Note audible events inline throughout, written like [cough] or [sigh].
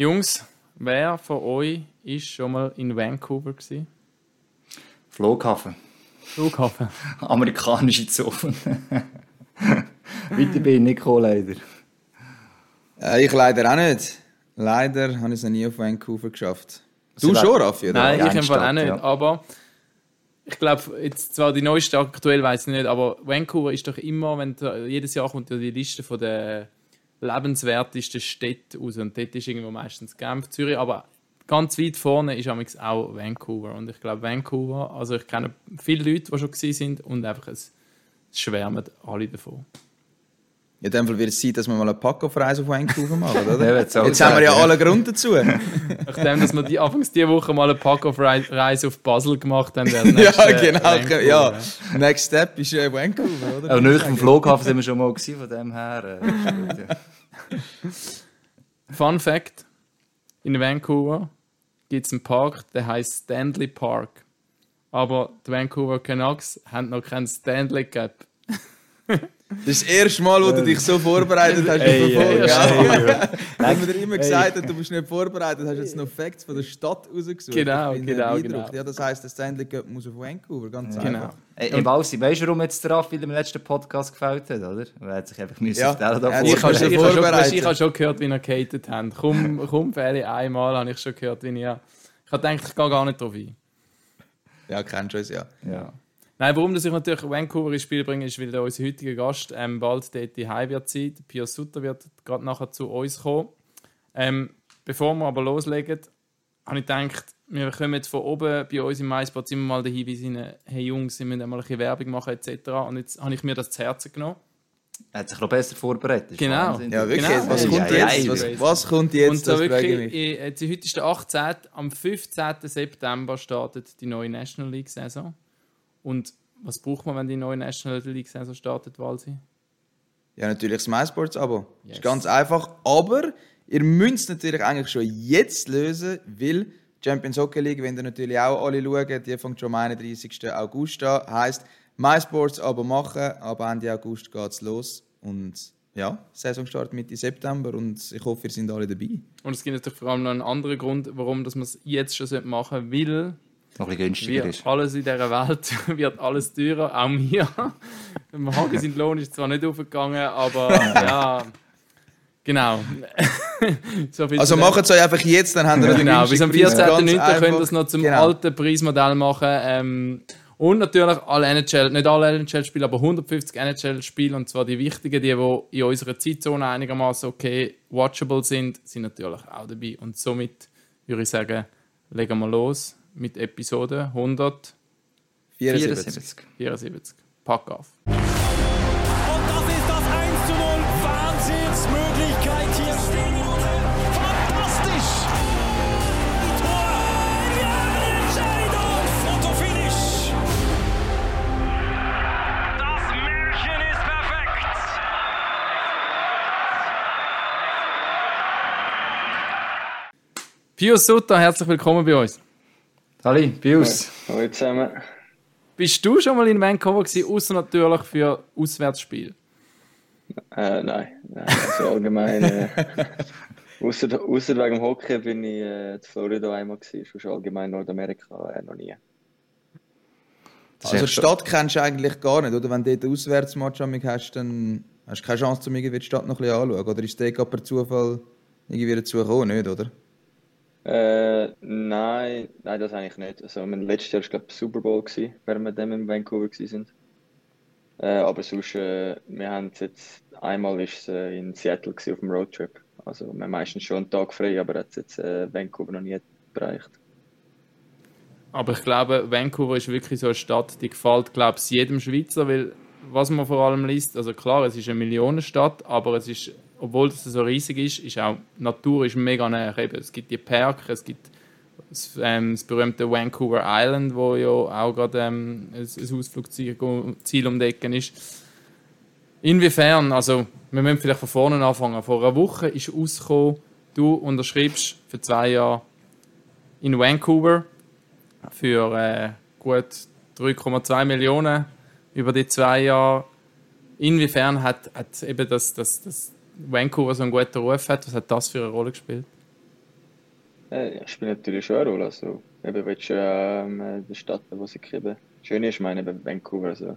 Jungs, wer von euch ist schon mal in Vancouver gewesen? Flughafen. Flughafen. [laughs] Amerikanische Zone. [laughs] Weiter bin ich nicht gekommen, leider. Äh, ich leider auch nicht. Leider habe ich es noch nie auf Vancouver geschafft. Du Also, schon, Raffi, oder? Nein, ich im Fall auch nicht. ja. Aber ich glaube, jetzt zwar die neueste aktuell weiß ich nicht, aber Vancouver ist doch immer, wenn du, jedes Jahr kommt ja die Liste von der lebenswertesten Städte raus. Und dort ist irgendwo meistens Genf, Zürich, aber ganz weit vorne ist auch Vancouver. Und ich glaube, Vancouver, also ich kenne viele Leute, die schon sind und einfach es schwärmen alle davon. Ja, in dem Fall wird es Zeit, dass wir mal eine Pack-Off-Reise auf Vancouver machen, oder? [laughs] Ja, Jetzt haben wir ja alle Grund dazu. Nachdem dass wir die, anfangs diese Woche mal eine Pack-Off-Reise auf Basel gemacht haben, wäre [laughs] ja, genau. Vancouver, ja. Next Step ist äh, Vancouver, oder? Aber nicht vom Flughafen sind wir schon mal gewesen, von dem her. Äh, ja. [laughs] Fun Fact: In Vancouver gibt es einen Park, der heißt Stanley Park. Aber die Vancouver Canucks haben noch keinen Stanley Cup. Das ist das erste Mal, wo du dich so vorbereitet hast ey, gell? Wenn [laughs] man dir immer gesagt hat, du bist nicht vorbereitet, hast du jetzt noch Facts von der Stadt rausgesucht. Genau, genau, genau. Ja, das heisst, der Stanley Cup muss auf Vancouver, ganz Genau. einfach. Ey, Im Walsi, weißt du, warum jetzt der Raffi im letzten Podcast gefällt hat, oder? Er hat sich einfach müssen Ja, auf den er Ich habe schon ich habe schon, vorbereitet. ich habe schon gehört, wie ihr gehatet habt. Komm, komm Feli, einmal habe ich schon gehört, wie ihr. Ich habe gedacht, ich gehe gar nicht drauf ein. Ja, kennst du uns, ja. Ja. Nein, warum dass ich natürlich Vancouver ins Spiel bringe, ist, weil der unser heutiger Gast ähm, bald dort die Heim wird sein. Piers Sutter wird gerade nachher zu uns kommen. Ähm, bevor wir aber loslegen, habe ich gedacht, wir kommen jetzt von oben bei uns im MySpot immer mal den Hinweis rein, hey Jungs, wir müssen mal ein bisschen Werbung machen etc. Und jetzt habe ich mir das zu Herzen genommen. Er hat sich noch besser vorbereitet. Genau. Wahnsinn. Ja, wirklich. Genau. Was kommt ey, Was, was kommt jetzt? Und so ich wirklich, jetzt heute ist der 18. Am 15. September startet die neue National League Saison. Und was braucht man, wenn die neue National League Saison startet, Walsi? Ja, natürlich das MySports-Abo. Yes. Ist ganz einfach. Aber ihr müsst es natürlich eigentlich schon jetzt lösen, weil die Champions Hockey League, wenn ihr natürlich auch alle schauen, die fängt schon am 31. August an. Heisst, MySports-Abo machen, ab Ende August geht es los. Und ja, die Saison startet Mitte September und ich hoffe, ihr seid alle dabei. Und es gibt natürlich vor allem noch einen anderen Grund, warum dass man es jetzt schon machen sollte, weil Noch ein günstiger ist. alles in dieser Welt [laughs] wird alles teurer, auch mir. Im Hagen sein Lohn ist zwar nicht aufgegangen, aber [laughs] ja, genau. [laughs] so Also macht es euch einfach jetzt, dann ihr den Genau, bis am günstigen Preis. Ganz 14.09. könnt ihr es noch zum Genau. alten Preismodell machen. Ähm, und natürlich alle NHL, nicht alle NHL-Spiele, aber 150 NHL-Spiele, und zwar die wichtigen, die, die in unserer Zeitzone einigermaßen okay watchable sind, sind natürlich auch dabei. Und somit würde ich sagen, legen wir los mit Episode 174. 74. 74. Pack auf. Und das ist das 1 zu 0. Wahnsinnsmöglichkeit hier. Fantastisch. Tor. Entscheidung. Fotofinish. Das Märchen ist perfekt. Pius Sutter, herzlich willkommen bei uns. Halli, Pius. Hallo zusammen. Bist du schon mal in Vancouver gewesen, außer natürlich für Auswärtsspiel? Äh, nein, nein, also allgemein. Äh, [laughs] Außer, außer wegen dem Hockey bin ich äh, in Florida einmal gewesen, sonst allgemein Nordamerika äh, noch nie. Das Also die Stadt kennst du eigentlich gar nicht, oder? Wenn du dort einen Auswärtsmatch hast, dann hast du keine Chance, um irgendwie die Stadt noch ein bisschen anzuschauen. Oder ist der per Zufall irgendwie dazu gekommen, nicht, oder? Äh, nein, nein, das eigentlich nicht. Also, mein letztes Jahr war glaube Super Bowl, gewesen, während wir dann in Vancouver waren. Äh, aber sonst, äh, wir haben es jetzt, einmal ist äh, in Seattle gewesen, auf dem Roadtrip. Also wir haben meistens schon einen Tag frei, aber hat jetzt äh, Vancouver noch nie bereicht. Aber ich glaube, Vancouver ist wirklich so eine Stadt, die gefällt, glaube ich, jedem Schweizer, weil was man vor allem liest, also klar, es ist eine Millionenstadt, aber es ist, obwohl es so riesig ist, ist auch die Natur ist mega. Eben, es gibt die Parks, es gibt das, ähm, das berühmte Vancouver Island, wo ja auch gerade ähm, ein, ein Ausflugsziel um Ecke ist. Inwiefern, also wir müssen vielleicht von vorne anfangen. Vor einer Woche ist rausgekommen, du unterschreibst für zwei Jahre in Vancouver für äh, gut 3,2 Millionen über die zwei Jahre. Inwiefern hat, hat eben das, das, das Vancouver so einen guten Ruf hat, was hat das für eine Rolle gespielt? Äh, ja, spielt natürlich schon eine Rolle. Also, eben, willst du ähm, die Stadt, wo sie eben schön ist, ich meine, eben Vancouver, also,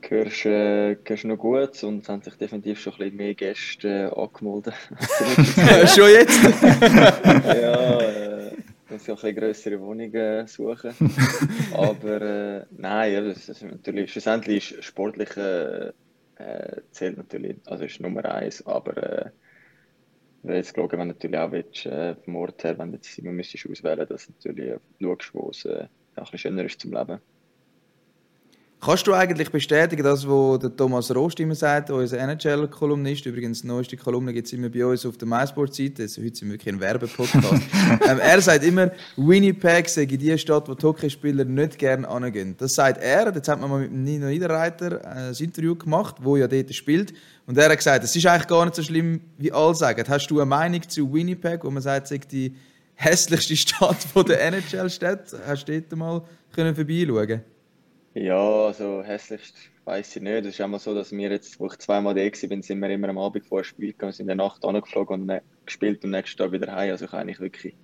gehörst, äh, gehörst noch gut und es haben sich definitiv schon ein bisschen mehr Gäste äh, angemeldet. [laughs] [laughs] Schon jetzt? [laughs] ja, äh, muss ja ein bisschen grössere Wohnungen suchen. Aber äh, nein, ja, das ist natürlich, schlussendlich ist sportlich äh, äh, zählt natürlich, also ist Nummer eins, aber äh, jetzt schauen, wenn natürlich auch willst, äh, vom Ort her, wenn du jetzt immer müsstest auswählen, dass du natürlich schaust, wo es äh, ein bisschen schöner ist zum Leben. Kannst du eigentlich bestätigen, das, was der Thomas Rost immer sagt, unser NHL-Kolumnist, übrigens die neueste Kolumne gibt es immer bei uns auf der MySports-Seite, also heute sind wir wirklich ein Werbepodcast. [laughs] ähm, er sagt immer, Winnipeg sei die Stadt, wo die Hockeyspieler nicht gerne angehen. Das sagt er, jetzt hat man mal mit dem Nino Niederreiter äh, ein Interview gemacht, wo ja dort spielt, und er hat gesagt, es ist eigentlich gar nicht so schlimm, wie alle sagen. Hast du eine Meinung zu Winnipeg, wo man sagt, es die hässlichste Stadt von der NHL-Stadt? Hast du dort mal können vorbeischauen Ja, also hässlichst weiß ich nicht. Es ist immer so, dass wir jetzt, wo ich zweimal da bin, sind wir immer am Abend vor dem Spiel gegangen, sind in der Nacht angeflogen und gespielt und am nächsten Tag wieder heim. Also ich habe eigentlich wirklich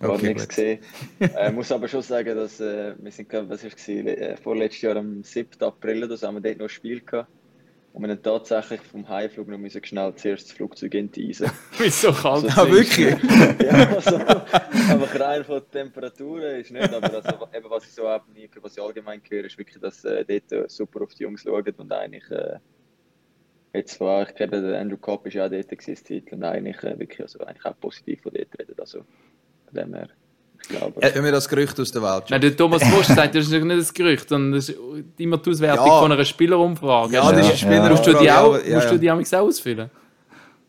gar Okay, nichts gut. gesehen. [laughs] äh, muss aber schon sagen, dass äh, wir sind, was ist äh, vorletztes Jahr am 7. April so, haben wir dort noch ein Spiel gehabt. Und wir haben tatsächlich vom Heimflug noch müssen schnell zuerst das Flugzeug enteisen. [laughs] Wieso kalt? So Ah, wirklich? [laughs] ja, also, einfach rein von den Temperaturen ist nicht, aber also, eben, was ich so nie, was ich allgemein höre, ist wirklich, dass äh, dort äh, super auf die Jungs schauen und eigentlich äh, jetzt war ich glaube, der Andrew Copp ist ja auch dort gewesen, und eigentlich äh, wirklich also eigentlich auch positiv von dort reden, also von dem her, glaube. Können wir das Gerücht aus der Welt Nein, der Thomas Wosch sagt, das ist nicht ein Gerücht, sondern das ist immer die Auswertung Ja. von einer Spielerumfrage. Ja, das ist Ja. Musst du die ja, auch, musst du die auch ausfüllen?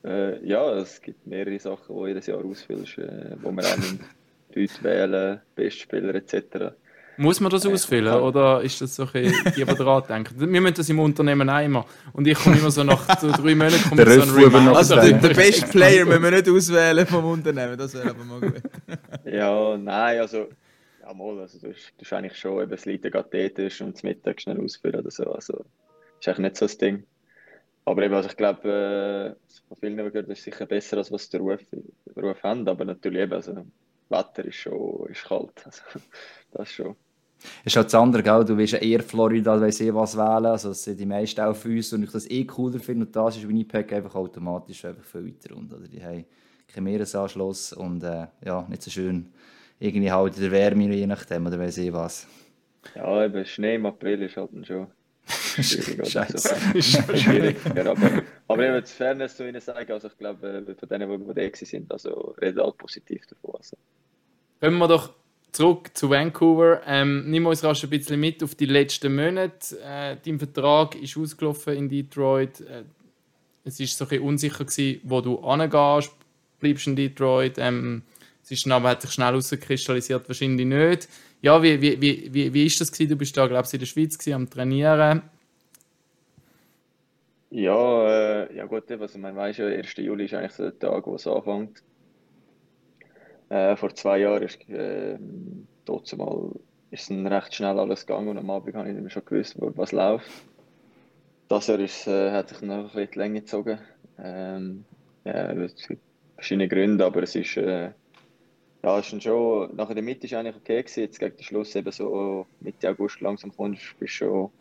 Äh, ja, es gibt mehrere Sachen, die jedes Jahr ausfüllst, äh, wo wir auch [laughs] Leute wählen, Bestspieler etc. Muss man das ausfüllen oder ist das so ein bisschen, die, die daran denken? Wir müssen das im Unternehmen auch immer. Und ich komme immer so nach so drei Monaten ich so ein Reminder. Also den, den besten Player müssen wir nicht auswählen vom Unternehmen, das wäre aber mal gut. [laughs] Ja, nein, also, ja, mal, also du, hast- eigentlich schon, eben, das ja gerade dort und zum Mittag schnell ausführen oder so, also, ist eigentlich nicht so das Ding. Aber eben, also ich glaube, äh, von vielen gehört, das ist sicher besser, als was der Ruf, Ruf haben, aber natürlich eben, also, Wetter ist schon, ist kalt, [laughs] also, das schon. ist halt das andere, gell? du willst eher Florida, weiss ich was wählen, also das sind die meisten auch für uns und ich das eh cooler finde und das ist Winnipeg einfach automatisch einfach viel weiter runter. Oder? Die haben keinen Meeresanschluss und äh, ja, nicht so schön irgendwie halt in der Wärme, je nachdem, oder weiss ich was. Ja, eben, Schnee im April ist halt schon [laughs] schwierig. oder Scheiße. [laughs] [laughs] Schwierig. Ja, aber, aber eben, das Fairness zu ihnen sagen, also ich glaube, äh, von denen, die da sind, also reden alle positiv davon. Also. Kommen wir doch zurück zu Vancouver. Ähm, nimm uns rasch ein bisschen mit auf die letzten Monate. Äh, dein Vertrag ist ausgelaufen in Detroit. Äh, es war so ein bisschen unsicher, gewesen, wo du angehst. Bleibst in Detroit? Ähm, es ist dann aber hat sich schnell herauskristallisiert, wahrscheinlich nicht. Ja, wie, wie, wie, wie, ist das gewesen? Du bist da, glaube ich, in der Schweiz gewesen, am Trainieren. Ja, äh, ja gut, eben, also weiß ja, 1. Juli ist eigentlich so der Tag, wo es anfängt. Äh, vor zwei Jahren ist äh, mal ist dann recht schnell alles gegangen und am Abend habe ich nicht mehr schon gewusst, was läuft. Das Jahr ist, äh, hat sich noch ein bisschen die Länge gezogen. Ähm, ja, verschiedene Gründe, aber es ist, äh, ja, ist schon, nach der Mitte ist eigentlich okay gewesen, jetzt gegen den Schluss eben so Mitte August langsam kommst, bist schon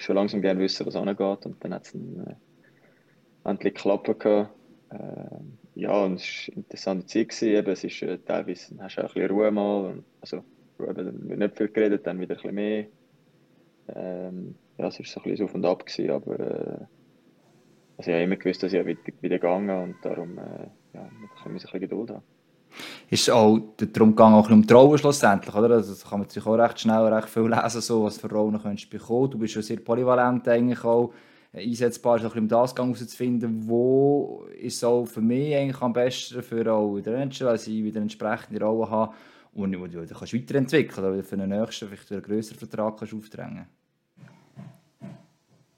schon langsam gerne wissen, was angeht. Und dann hat es äh, endlich geklappt. Ähm, ja, und es war eine interessante Zeit. Gewesen. Eben, es ist, äh, teilweise hast du auch ein bisschen Ruhe mal. Und, also, Ruhe, dann wird nicht viel geredet, dann wieder ein bisschen mehr. Ähm, ja, es war so ein bisschen auf und ab. Gewesen, aber äh, also ich habe immer gewusst, dass ich wieder, wieder gegangen und darum äh, ja, muss ich ein bisschen Geduld haben. Ist auch darum gegangen, auch um Rollen schlussendlich, oder? Also, das kann man sich auch recht schnell recht viel lesen, so, was für Rollen könntest du bekommen. Du bist schon sehr polyvalent eigentlich auch äh, einsetzbar, ist auch um das Gang herauszufinden, wo ist auch für mich eigentlich am besten für auch in der weil ich wieder entsprechende Rollen habe und wo du kannst weiterentwickeln oder für einen nächsten, vielleicht einen grösseren Vertrag kannst aufdrängen.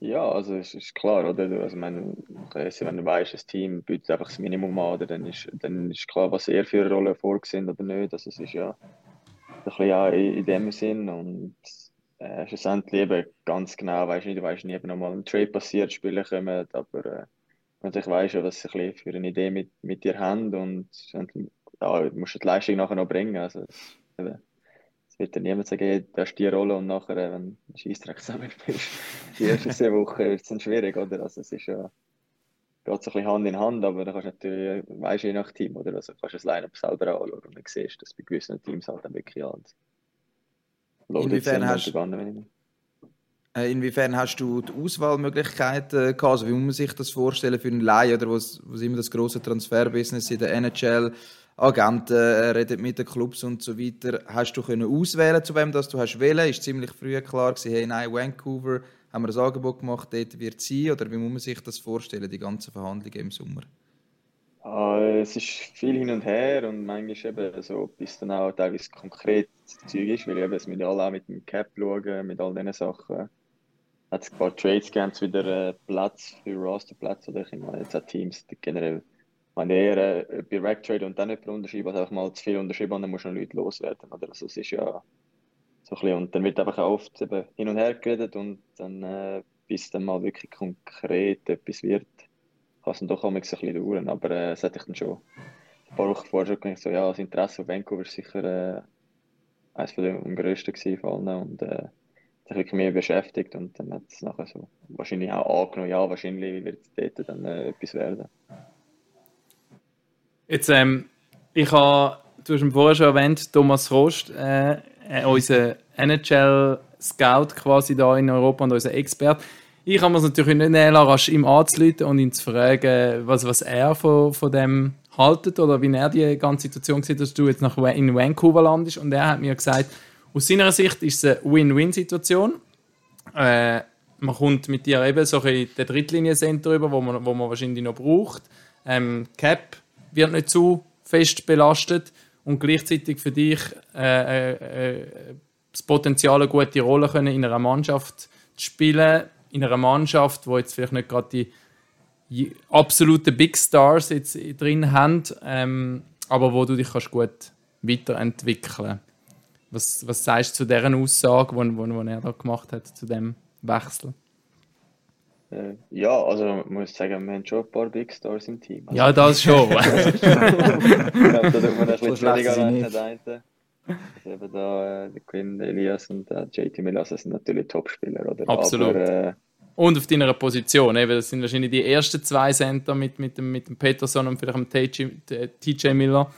Ja, also es ist klar, oder? Also, meine, wenn du weißt, das Team bietet einfach das Minimum an, oder? Dann, ist, dann ist klar, was er für eine Rolle vorgesehen oder nicht. Also, es ist ja ein bisschen auch in, dem Sinn. Und äh, schlussendlich eben ganz genau, weißt nicht, du weißt nie, ob nochmal ein Trade passiert, Spiele kommen, aber äh, weißt du, was sie ein für eine Idee mit, mit dir haben. Und schlussendlich ja, musst die Leistung nachher noch bringen. Also, es wird dir niemand sagen, du hast die Rolle und nachher, äh, wenn du Scheissdreck zusammen bist, die ersten Wochen wird es dann schwierig, oder? Also, es ist ja, geht so ein bisschen Hand in Hand, aber dann kannst du natürlich, weißt du, je nach Team, oder? Also, kannst du das Line-Up selber anschauen und dann siehst du, dass bei gewissen Teams halt dann wirklich loaded Inwiefern hast- und bei anderen weniger. Äh, Inwiefern hast du die Auswahlmöglichkeiten gehabt? Also wie muss man sich das vorstellen für einen Laie oder was, was immer das große Transferbusiness in der NHL? Agenten äh, reden mit den Clubs und so weiter. Hast du können auswählen, zu wem das du hast wählen? Ist ziemlich früh klar gewesen, hey, nein, Vancouver, haben wir ein Angebot gemacht, dort wird es sein? Oder wie muss man sich das vorstellen, die ganzen Verhandlungen im Sommer? Ah, es ist viel hin und her und manchmal eben so, bis dann auch teilweise konkret Zeug ist, weil eben es mit auch mit dem Cap schauen, mit all diesen Sachen. Hat es ein paar Trades gegeben, wieder äh, Platz für Rosterplatz oder ich meine jetzt auch Teams die generell. Ich meine eher äh, Direct Trade und dann jemand unterschreiben, als einfach mal zu viel unterschreiben und dann du noch Leute loswerden. Oder? Also es ist ja so ein bisschen, und dann wird einfach auch oft eben hin und her geredet und dann, äh, bis dann mal wirklich konkret etwas wird, kann es dann doch auch ein bisschen dauern. Aber äh, es hatte ich dann schon ein paar Wochen vorher schon gedacht, so, ja, das Interesse auf Vancouver ist sicher äh, eines von den am grössten gewesen von allen und äh, wirklich mehr beschäftigt und dann hat es nachher so wahrscheinlich auch angenommen, ja, wahrscheinlich wird es dort dann äh, etwas werden. Jetzt, ähm, ich habe, du hast ihn vorher schon erwähnt, Thomas Rost, äh, äh, unser NHL-Scout quasi da in Europa und unser Experte. Ich kann mir es natürlich nicht nehmen lassen, ihm anzuleiten und ihn zu fragen, was, was er von, von dem haltet oder wie er die ganze Situation sieht, dass du jetzt nach, in Vancouver landest. Und er hat mir gesagt, aus seiner Sicht ist es eine Win-Win-Situation. Äh, man kommt mit dir eben so in den Drittlinie-Center rüber, wo man, wo man wahrscheinlich noch braucht. Ähm, Cap wird nicht zu fest belastet und gleichzeitig für dich äh, äh, äh, das Potenzial, eine gute Rolle können in einer Mannschaft zu spielen, in einer Mannschaft, wo jetzt vielleicht nicht gerade die absoluten Big Stars jetzt drin haben, ähm, aber wo du dich kannst gut weiterentwickeln was, was sagst du zu dieser Aussage, die wo, wo er da gemacht hat, zu dem Wechsel? Äh, ja, also man muss sagen, wir haben schon ein paar Big Stars im Team. Also, Ja, das schon. [laughs] ich glaube, da tut man ein bisschen der einen. Also eben da, äh, der Quinn Elias und der JT Melassa sind natürlich Topspieler, oder? Absolut. Aber, äh, Und auf deiner Position, eben, das sind wahrscheinlich die ersten zwei Center mit, mit, dem, mit dem Peterson und vielleicht dem TJ, TJ Miller.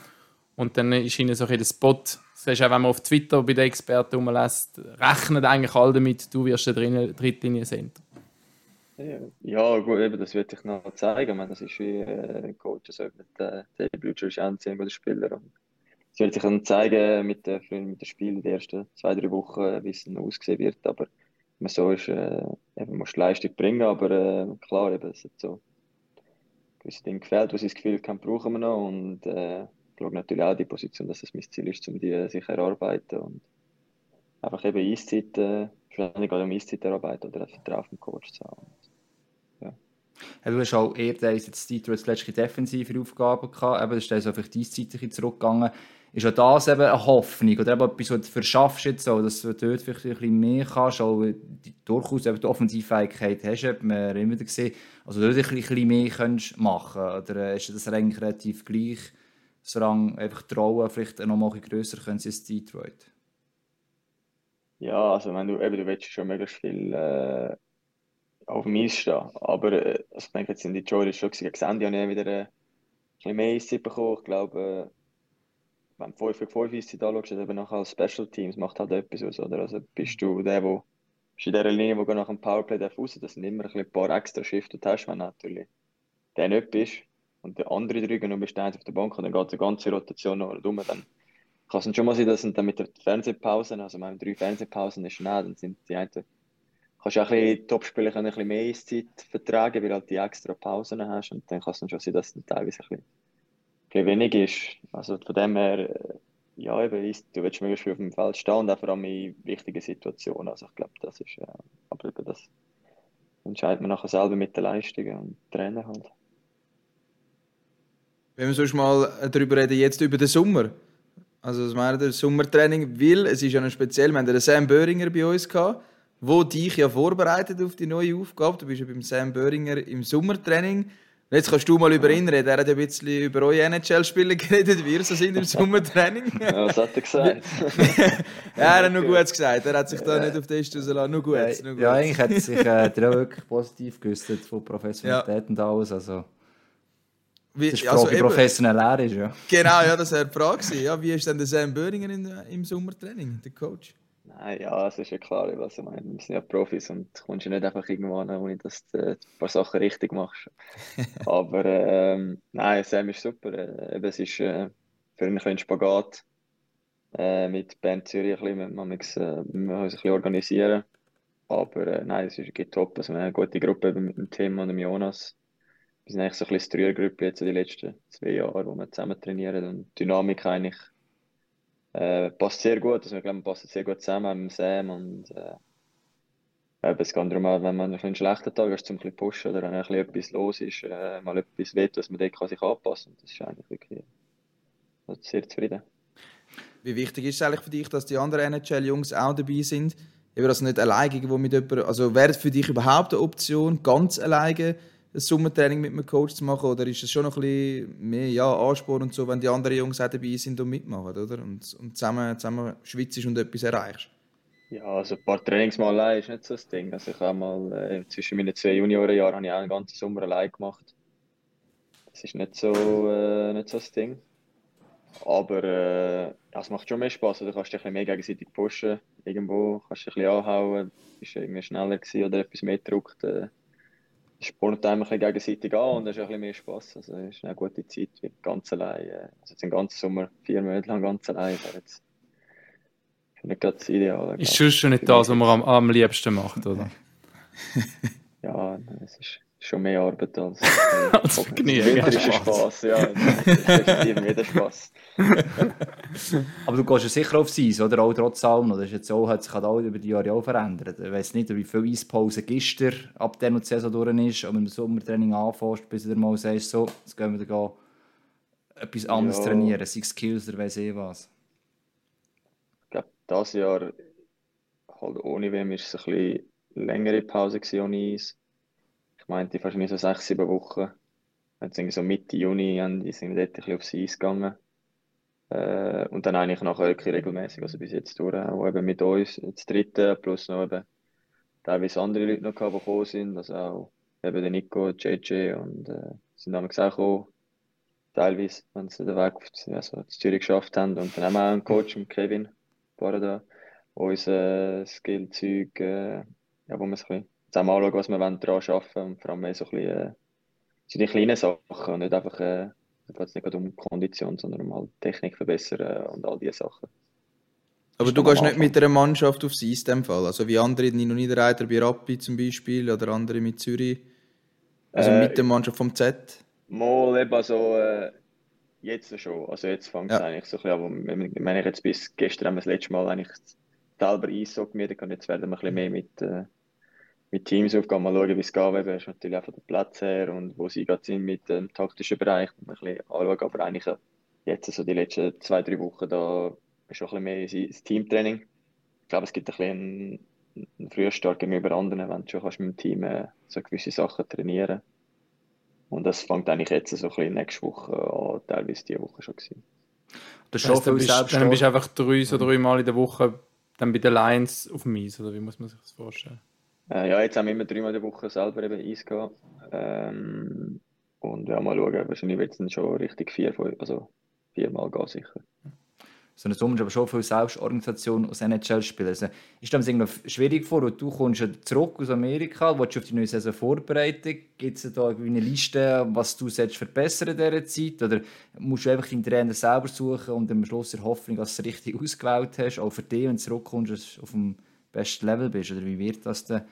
Und dann ist ihnen so ein der Spot, das ist auch, wenn man auf Twitter bei den Experten rumlässt, rechnen eigentlich alle damit, du wirst der Drin- Drittlinie-Center. Ja, gut, eben, das wird sich noch zeigen. Ich meine, das ist wie äh, Coach, also mit äh, der Blucher ist auch ein sehr guter Spieler. Und es wird sich dann zeigen mit den mit den Spielen die ersten zwei, drei Wochen, wie es dann aussehen wird. Aber man so ist, äh, eben, musst du Leistung bringen. Aber äh, klar, eben, es hat so gewisse Dinge gefällt, wo sie das Gefühl haben, brauchen wir noch. Und äh, ich schaue natürlich auch die Position, dass es mein Ziel ist, um die äh, sich erarbeiten. Und einfach eben Eiszeit, äh, gerade um Eiszeit erarbeiten oder ein Vertrauen vom Coach zu haben. Ja, du hast auch eher jetzt Detroit letzte defensive Aufgaben gehabt, eben, das ist dann so vielleicht die Eiszeit zurückgegangen. Ist auch das eben eine Hoffnung oder eben etwas, was du verschaffst jetzt so, dass du dort vielleicht ein bisschen mehr kannst, auch die, durchaus eben die Offensivfähigkeit hast, hat man immer wieder gesehen, also dort ein bisschen- ein bisschen mehr kannst machen oder äh, ist das eigentlich relativ gleich, Rang einfach trauen, vielleicht noch mal grösser können sie als Detroit? Ja, also wenn du eben, du willst schon möglichst viel äh, auf dem Eis stehen. Aber äh, also ich denke, jetzt in Detroit ist schon gewesen, gegen Sandy habe ich wieder äh, ein bisschen mehr Eiszeit bekommen. Ich glaube, äh, wenn du 5 gegen 5 Eiszeit anschaust, eben nachher als Special Teams macht halt etwas aus, oder? Also bist du der, wo bist in dieser Linie, du nach dem Powerplay darf raus, das sind immer ein, paar extra Shifts, die du hast, wenn du natürlich der nicht bist und der andere du bist eins auf der Bank und dann geht die ganze Rotation noch rum, dann kann es schon mal sein, dass dann mit der Fernsehpausen, also wenn drei Fernsehpausen ist, nein, dann sind die einen, kannst du auch ein bisschen Topspieler können ein bisschen mehr Eiszeit vertragen, weil du halt die extra Pausen hast und dann kann es schon sein, dass es teilweise ein bisschen, wenig ist. Also von dem her, äh, ja, eben, du willst möglichst viel auf dem Feld stehen und auch vor allem in wichtigen Situationen. Also ich glaube, das ist, äh, aber eben das entscheidet man nachher selber mit den Leistungen und Trainer halt. Wenn wir sonst mal darüber reden, jetzt über den Sommer. Also, was meint ihr, das Sommertraining? Weil es ist ja noch speziell, wir haben den Sam Böhringer bei uns gehabt, wo dich ja vorbereitet auf die neue Aufgabe. Du bist ja beim Sam Böhringer im Sommertraining. Und jetzt kannst du mal über ihn reden. Er hat ein bisschen über eure NHL-Spieler [laughs] geredet, wie ihr so sind im [laughs] Sommertraining. Ja, was hat er gesagt? ja, [laughs] er hat nur Gutes gesagt. Er hat sich da nicht auf den Tisch rausgelassen. Nur Gutes. Nur Gutes. Ja, eigentlich hat er sich äh, der auch wirklich positiv geäußert von Professionalität und alles. Also, Wie, das ist also also, wie eben, professionell er ist, ja. genau, ja, das [laughs] wäre die Frage. Ja, wie ist denn der Sam Böhringer in, im Sommertraining, der Coach? Nein, ja, es ist ja klar, was ich meine. Wir sind ja Profis und du kommst ja nicht einfach irgendwo an, ohne dass du äh, ein paar Sachen richtig machst. [laughs] Aber ähm, nein, Sam ist super. Äh, eben, es ist äh, für ihn ein bisschen Spagat. Äh, mit Band Zürich ein bisschen, man muss, äh, wir müssen uns ein bisschen organisieren. Aber äh, nein, es ist geht top. Also, wir haben eine gute Gruppe mit dem Tim und dem Jonas. Wir sind eigentlich so ein bisschen Dreiergruppe jetzt in den letzten zwei Jahren, wo wir zusammen trainieren und die Dynamik eigentlich äh, passt sehr gut. Also, ich glaube, wir passen sehr gut zusammen mit Sam und äh, es geht darum, wenn man einen schlechten Tag hat, zum ein bisschen pushen oder wenn etwas los ist, äh, mal etwas weht, dass man dort sich anpassen kann. Das ist eigentlich wirklich also sehr zufrieden. Wie wichtig ist es eigentlich für dich, dass die anderen NHL-Jungs auch dabei sind? Eben, also nicht alleine irgendwo mit jemandem, also wäre es für dich überhaupt eine Option, ganz alleine ein Sommertraining mit einem Coach zu machen? Oder ist es schon noch ein bisschen mehr ja, Anspruch und so, wenn die anderen Jungs auch dabei sind und mitmachen, oder? Und, und zusammen, zusammen schwitzt und etwas erreichst? Ja, also ein paar Trainings mal allein ist nicht so das Ding. Also ich habe mal äh, zwischen meinen zwei Juniorenjahren habe ich auch einen ganzen Sommer allein gemacht. Das ist nicht so, äh, nicht so das Ding. Aber äh, es macht schon mehr Spaß. Du kannst dich ein bisschen mehr gegenseitig pushen. Irgendwo kannst du dich ein bisschen anhauen. Bist irgendwie schneller gewesen oder etwas mehr gedruckt. Äh, spornt einem ein bisschen gegenseitig an und das ist ein bisschen mehr Spaß. Also es ist eine gute Zeit, wie ganz allein. Also jetzt den ganzen Sommer, vier Monate lang ganz allein. jetzt nicht gerade das Ideale. Ist schon nicht das, was man am, am liebsten macht, oder? Ja, es ist schon mehr Arbeit als. Als Im Vergnügen. Winter ist Spaß, ja. Das ist definitiv wieder Spaß. Aber du gehst ja sicher aufs Eis, oder? Auch trotz allem. Das ist jetzt auch, hat sich halt auch über die Jahre auch verändert. Ich weiß nicht, wie viel Eispause gestern ab der noch die Saison durch ist, aber im Sommertraining anfängst, bis du dir mal sagst, so, jetzt gehen wir da etwas anderes Ja. trainieren, sei es Skills oder weiss ich was. Ich glaube, dieses Jahr, halt ohne WM, war es ein bisschen längere Pause ohne Eis. Ich meinte, wahrscheinlich so sechs, sieben Wochen. Jetzt irgendwie so Mitte Juni haben die sind dort ein bisschen aufs Eis gegangen. Äh, und dann eigentlich nachher wirklich regelmäßig, also bis jetzt durch, auch eben mit uns, das dritte, plus noch eben teilweise andere Leute noch gekommen sind, also auch eben der Nico, JJ und äh, sind damals auch gekommen, teilweise, wenn sie den Weg also zu Zürich geschafft haben. Und dann haben wir auch einen Coach, Kevin Barada, der uns äh, Skill-Zeug, äh, ja, wo wir so ein bisschen zusammen anschauen, was wir wollen, daran arbeiten und vor allem mehr so ein bisschen, äh, so die kleinen Sachen und nicht einfach, äh, da geht es nicht um Kondition, sondern um halt Technik verbessern und all diese Sachen. Aber du gehst nicht mit einer Mannschaft aufs Eis in dem Fall. Also wie andere Nino Niederreiter bei Rappi zum Beispiel oder andere mit Zürich. Also Äh, mit der Mannschaft vom Z. Mal eben so, äh, jetzt schon. Also jetzt fängt es Ja. eigentlich so ein bisschen an, wenn ich- ich jetzt bis gestern haben wir das letzte Mal eigentlich selber Eis so gemietet und jetzt werden wir ein bisschen mehr mit, äh, mit Teams aufgehen, mal schauen, wie es geht. Eben, ist natürlich auch von den Plätzen her und wo sie gerade sind mit dem taktischen Bereich, ein bisschen anschauen. Aber eigentlich äh, jetzt so die letzten zwei, drei Wochen da ist schon ein bisschen mehr das Teamtraining. Ich glaube, es gibt ein bisschen einen, einen Frühstart gegenüber anderen, wenn du schon kannst mit dem Team äh, so gewisse Sachen trainieren und das fängt eigentlich jetzt so ein bisschen nächste Woche an, teilweise diese Woche schon gewesen. Das ist Das schon heisst, dann, bist, dann bist du einfach drei, so drei Mal in der Woche dann bei den Lions auf dem Eis, oder wie muss man sich das vorstellen? Äh, ja, jetzt haben wir immer dreimal der Woche selber eben Eis gehabt. Ähm, und ja, mal schauen, wahrscheinlich wird es dann schon richtig vier, also viermal gehen sicher. So ein Sommer ist aber schon viel Selbstorganisation aus NHL-Spielen. Also, ist das irgendwie schwierig vor, du kommst ja zurück aus Amerika, willst du auf die neue Saison vorbereiten? Gibt es da eine Liste, was du verbessern in dieser Zeit? Oder musst du einfach deinen Trainer selber suchen und am Schluss der Hoffnung, dass du es richtig [laughs] ausgewählt hast, auch für dich, wenn du zurückkommst, auf dem besten Level bist? Oder wie wird das dann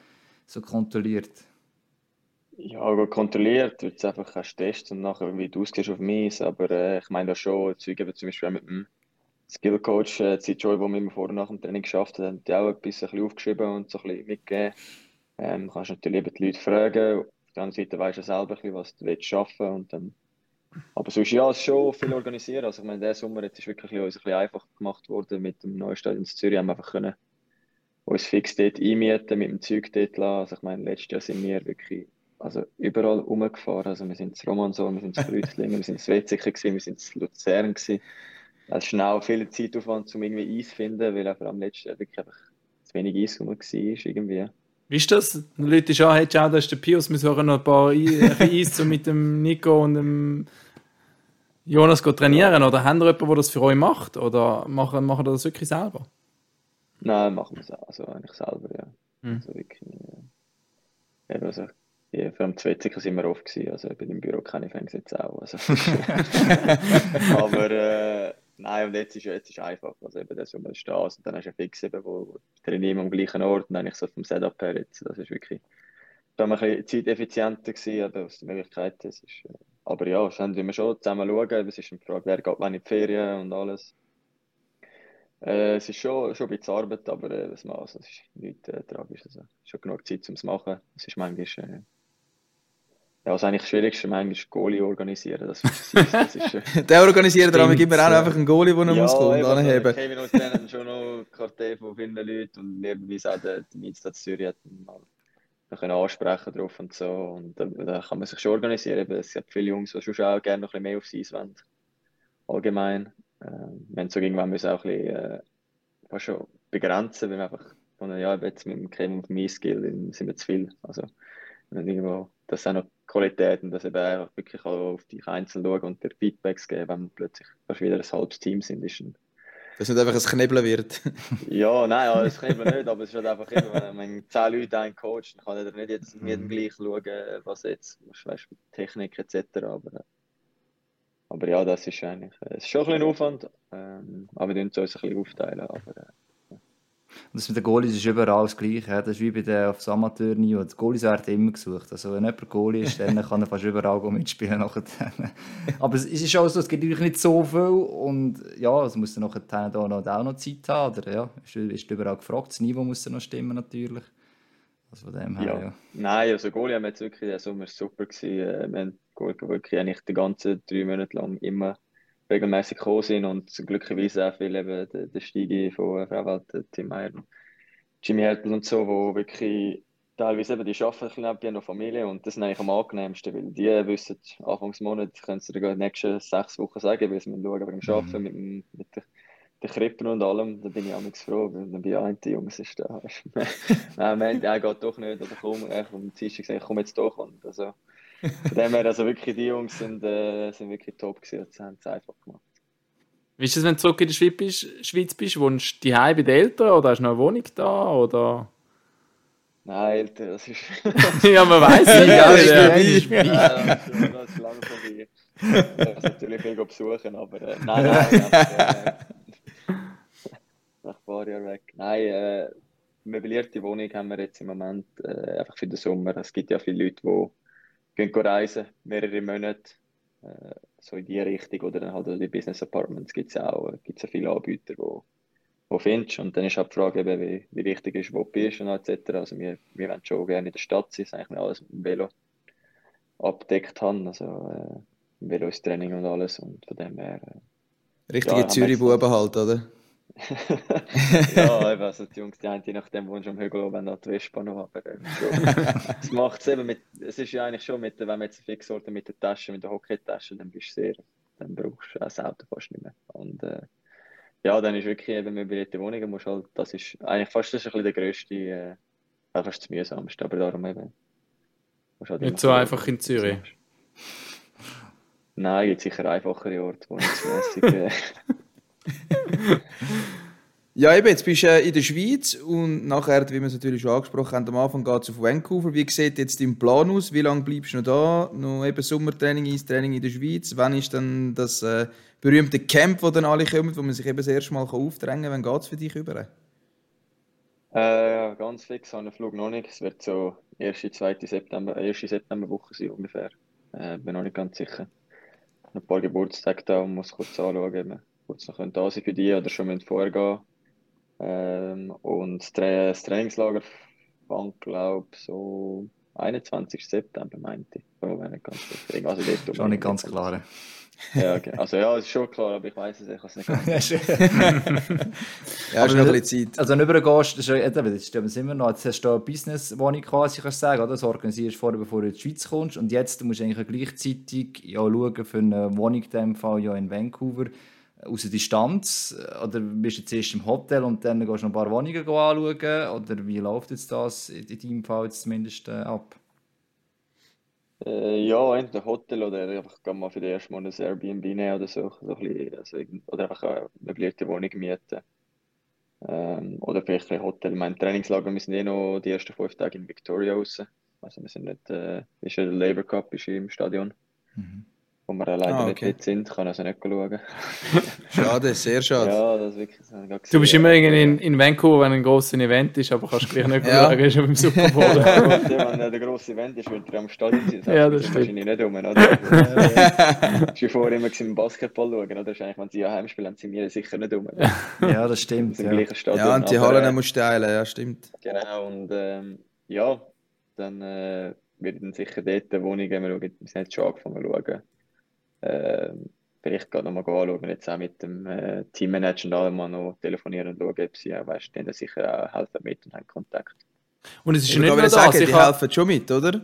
so kontrolliert? Ja, gut kontrolliert wird es einfach erst testen und nachher, wie du aussiehst auf mich. Aber äh, ich meine da schon, Zeug eben zum Beispiel mit dem Skill Coach, äh, die wir vor und nach dem Training geschafft haben, die auch etwas aufgeschrieben und so ein bisschen mitgegeben. Ähm, kannst natürlich eben die Leute fragen. Auf der anderen Seite weißt du selber was du willst schaffen und dann aber sonst ja, es ist schon viel organisieren. Also ich meine, der Sommer jetzt ist wirklich uns ein bisschen einfach gemacht worden mit dem neuen Stadion in Zürich. Haben wir einfach können uns fix dort einmieten, mit dem Zeug dort lassen. Also ich meine, letztes Jahr sind wir wirklich also überall rumgefahren. Also wir sind in Romanshorn, wir sind in Kreuzlingen, wir sind in Wetzikon, wir sind in Luzern. Gewesen. Es ist schnell viel Zeitaufwand, um irgendwie Eis zu finden, weil einfach am letzten Jahr wirklich einfach zu wenig Eis rum war. Irgendwie. Wie ist das? Die Leute schon, hey, ciao, da ist der Pius, wir suchen noch ein paar [laughs] Eis, um mit dem Nico und dem Jonas zu trainieren. Oder haben ihr jemanden, der das für euch macht? Oder machen, machen das wirklich selber? Nein, machen wir es auch. Also eigentlich selber, ja. Hm. Also wirklich, eben, also, ja, vor allem Wetzikon sind wir oft gewesen, also bei dem Büro kenne ich Fans jetzt auch. Also. [laughs] Aber äh, nein, und jetzt ist jetzt ist einfach, also eben der Sommer ist da und dann hast du ja fix eben, wo, wo trainieren am gleichen Ort und eigentlich so vom Setup her jetzt, das ist wirklich, da wir ein bisschen zeiteffizienter gewesen, aus den Möglichkeiten, es ist, äh, aber ja, es haben wir schon zusammen schauen, es ist eine Frage, wer geht wann in die Ferien und alles. Äh, es ist schon, schon ein bisschen Arbeit, aber äh, was man, also, es ist nicht äh, tragisch. Also, schon genug Zeit, um es zu machen. Es ist manchmal, äh, ja, das eigentlich Schwierigste, manchmal Goalie organisieren. Das ist, das ist, äh, [laughs] Der organisiert er Stimmt, immer auch ja. einfach einen Goalie, den er muss kommen und also, anheben. Kevin und Stan haben schon noch eine Kartei von vielen Leuten und irgendwie auch der, der Mietstadt Zürich hat mal können ansprechen drauf und so. Und da, da kann man sich schon organisieren. Es gibt viele Jungs, die schon auch gerne noch ein bisschen mehr aufs Eis wollen. Allgemein. Wir haben so irgendwann müssen auch ein bisschen äh, fast schon begrenzen, weil wir einfach von ja, jetzt mit dem Kevin und meinem Skill sind wir zu viel. Also, wenn irgendwo, das sind auch noch Qualitäten, dass eben einfach wirklich auch auf dich einzeln schauen und dir Feedbacks geben, wenn wir plötzlich fast wieder ein halbes Team sind, ist ein, Dass nicht einfach ein Knebeln wird. [laughs] ja, nein, ja, das wir nicht, aber es ist halt einfach eben, wenn man zehn Leute einen Coach, dann kann er nicht jetzt mit jedem gleich schauen, was jetzt, weißt, mit Technik etc. Aber, äh, aber ja, das ist eigentlich, äh, es ist schon ein bisschen Aufwand, ähm, aber wir uns ein bisschen aufteilen. Aber, äh, Und das mit den Goalies ist überall das Gleiche. Das ist wie bei den auf das Amateurniveau. Die Goalies werden immer gesucht. Also wenn jemand Goalie ist, dann kann er fast überall mitspielen. nachher. [laughs] Aber es ist auch so, es gibt natürlich nicht so viel. Und ja, es muss dann nachher da noch, auch noch Zeit haben. Oder, ja, ist, ist überall gefragt. Das Niveau muss dann noch stimmen natürlich. Also von dem her, ja. ja. Nein, also Goalie haben wir jetzt wirklich, der Sommer super gewesen. Äh, Wir haben wirklich eigentlich die ganzen drei Monate lang immer regelmäßig gekommen sind und glücklicherweise auch viel eben der, der Steigi von Frau Welt, der Tim Meyer, Jimmy Hertel und so, wo wirklich teilweise eben, die arbeiten ein bisschen die haben noch Familie und das ist eigentlich am angenehmsten, weil die wissen, Anfangsmonat können sie dir die nächsten sechs Wochen sagen, weil sie müssen schauen wegen dem Arbeiten mit, dem- mit der, den Krippen und allem, da bin ich auch froh, weil dann bei einem Jungs ist da, [laughs] nein, er geht doch nicht, oder komm, er am Dienstag gesagt, komm jetzt doch und also von dem her, also wirklich, die Jungs sind, äh, sind wirklich top gewesen, sie haben es einfach gemacht. Wie ist es, wenn du zurück in der Schweiz bist? Schweiz bist wohnst du bei den Eltern oder hast du noch eine Wohnung da? Oder? Nein, Alter, [laughs] das ist... ja, man weiß nicht. Ja, ist vorbei. Das ist, ist lange vorbei. Ich muss natürlich viel besuchen, aber äh, nein, nein, einfach, äh, nach ein paar Jahren weg. Nein, äh, möblierte Wohnung haben wir jetzt im Moment äh, einfach für den Sommer. Es gibt ja viele Leute, die gehen reisen, mehrere Monate, äh, so in die Richtung oder dann halt die Business Apartments gibt es auch, äh, gibt's ja viele Anbieter, wo wo findest und dann ist halt die Frage eben, wie, wie wichtig ist, wo du bist und etc. Also wir, wir wollen schon gerne in der Stadt sein, dass eigentlich alles mit dem Velo abdeckt haben, also äh, Velo ist Training und alles und von dem her äh, Richtige Ja, Zürich-Buben halt, oder? [laughs] ja, eben, also die Jungs, die haben je nachdem, wo sie am Hügel oben an die Vespa noch aber äh, [laughs] das macht es eben mit, es ist ja eigentlich schon mit, wenn man jetzt eine Fixorte mit der Tasche, mit der Hockeytasche, dann bist du sehr, dann brauchst du das Auto fast nicht mehr. Und äh, ja, dann ist wirklich eben möblierte Wohnungen, musst halt, das ist eigentlich fast das ist ein bisschen der grösste, äh, fast das mühsamste, aber darum eben. musst halt Nicht so einfach in Zürich. Nein, gibt sicher einfachere Orte, wo nicht so mässig, äh, [laughs] [laughs] Ja, eben, jetzt bist du äh, in der Schweiz und nachher, wie wir es natürlich schon angesprochen haben, am Anfang geht es auf Vancouver. Wie sieht jetzt dein Plan aus? Wie lange bleibst du noch da? Noch eben Sommertraining, Eistraining in der Schweiz? Wann ist dann das äh, berühmte Camp, wo dann alle kommen, wo man sich eben das erste Mal aufdrängen kann? Wann geht es für dich über? Äh, ja, ganz fix an den Flug noch nicht. Es wird so erste, zweite September, äh, erste Septemberwoche sein ungefähr. Äh, bin noch nicht ganz sicher. Ein paar Geburtstage da und muss kurz anschauen, wir kurz noch da sein für die oder schon müssen vorher gehen. Ähm, und das, Tra das Trainingslager fängt, glaube ich, so 21. September, meinte ich. Oh, wenn nicht ganz sicher. Also, dort Schon nicht ganz klar. Ja, okay. Also ja, es ist schon klar, aber ich weiß es, ich kann es nicht [laughs] ganz. Ja, hast noch ein nicht- bisschen Zeit. Also wenn du rübergehst, das ist, es immer noch, jetzt hast du eine Business-Wohnung quasi, kannst du sagen, oder? das organisierst du vorher, bevor du in die Schweiz kommst und jetzt musst du eigentlich gleichzeitig ja, schauen für eine Wohnung in dem Fall ja in Vancouver aus der Distanz oder bist du jetzt erst im Hotel und dann gehst du noch ein paar Wohnungen anschauen oder wie läuft jetzt das in in deinem Fall jetzt zumindest äh, ab? Äh, ja, entweder Hotel oder einfach mal für den ersten Monat ein Airbnb nehmen oder so. so ein bisschen, also, oder einfach eine möblierte Wohnung mieten. Ähm, oder vielleicht ein Hotel. Mein Trainingslager, wir sind eh noch die ersten fünf Tage in Victoria raus. Also wir sind nicht, äh, ist ja der Labour Cup ist im Stadion. Wo wir leider Ah, nicht okay. dort sind, kann also nicht schauen. [laughs] Schade, sehr schade. Ja, das ist wirklich. Ich habe Du bist gesehen, immer irgendwie in, in Vancouver, wenn ein grosses Event ist, aber kannst gleich nicht Ja. schauen, ist schon beim Super Bowl. [laughs] Ja, wenn der grosse Event ist, wenn ihr am Stadion seid, Ja, das ist stimmt. wahrscheinlich nicht rum, oder? [laughs] Das ist wie vorher immer im Basketball schauen, oder? Wahrscheinlich, wenn sie ja heimspielen, haben sie mir sicher nicht rum. Ja, das stimmt. Im Ja. gleichen Stadion. Ja, und die Hallen äh, musst du teilen, ja, stimmt. Genau, und ähm, ja, dann äh, ich dann sicher dort eine Wohnung gehen. Wir schauen, wir sind jetzt schon angefangen zu schauen. Ähm, vielleicht gerade nochmal anschauen, jetzt auch mit dem äh, Teammanager und allem mal noch telefonieren und schauen, ob sie auch, weißt, denen sicher auch helfen mit und haben Kontakt. Und es ist Ich ja nicht nur sagen, das. Ich die helfen schon mit, oder?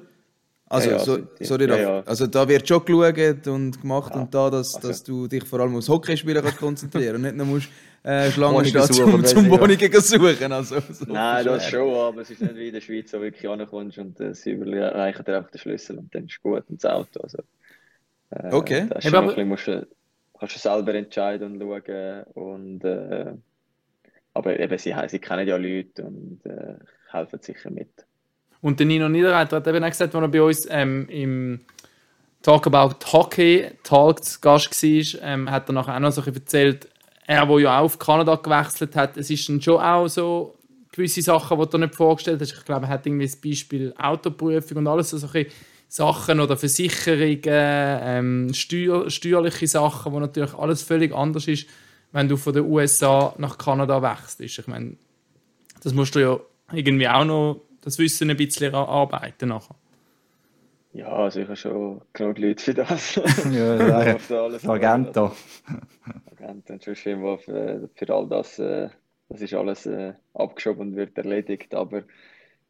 Also, Ja, ja, so, sorry, ja, ja. also da wird schon geschaut und gemacht Ja. und da, dass, Also- dass du dich vor allem aufs Hockeyspielen kannst konzentrieren und nicht nur musst äh, [laughs] Schlangen stehen, suchen, zum, zum. Wohnungen suchen. Also, so Nein, das schon, aber es ist nicht wie in der Schweiz, wo wirklich ankommst und äh, sie überreichen dir einfach den Schlüssel und dann ist gut und das Auto. Also, äh, Okay. Das ist schon aber- ein bisschen, musst du, kannst du selber entscheiden und schauen. Und, äh, aber eben, sie, sie kennen ja Leute und äh, helfen sicher mit. und der Nino Niederreiter hat eben auch gesagt, als er bei uns ähm, im Talk About Hockey Talk zu Gast war, ähm, hat er nachher auch noch so ein bisschen erzählt, er, der ja auch auf Kanada gewechselt hat, es ist dann schon auch so gewisse Sachen, die du nicht vorgestellt hast. Ich glaube, er hat irgendwie das Beispiel Autoprüfung und alles so, so ein bisschen Sachen oder Versicherungen, ähm, steuer, steuerliche Sachen, wo natürlich alles völlig anders ist, wenn du von den USA nach Kanada wechselst. Ich meine, das musst du ja irgendwie auch noch das Wissen ein bisschen erarbeiten nachher. Ja, also ich habe schon genug Leute für das. [laughs] Ja, ja. Argento. Agenten und sonst irgendwo für, für all das, äh, das ist alles äh, abgeschoben und wird erledigt. Aber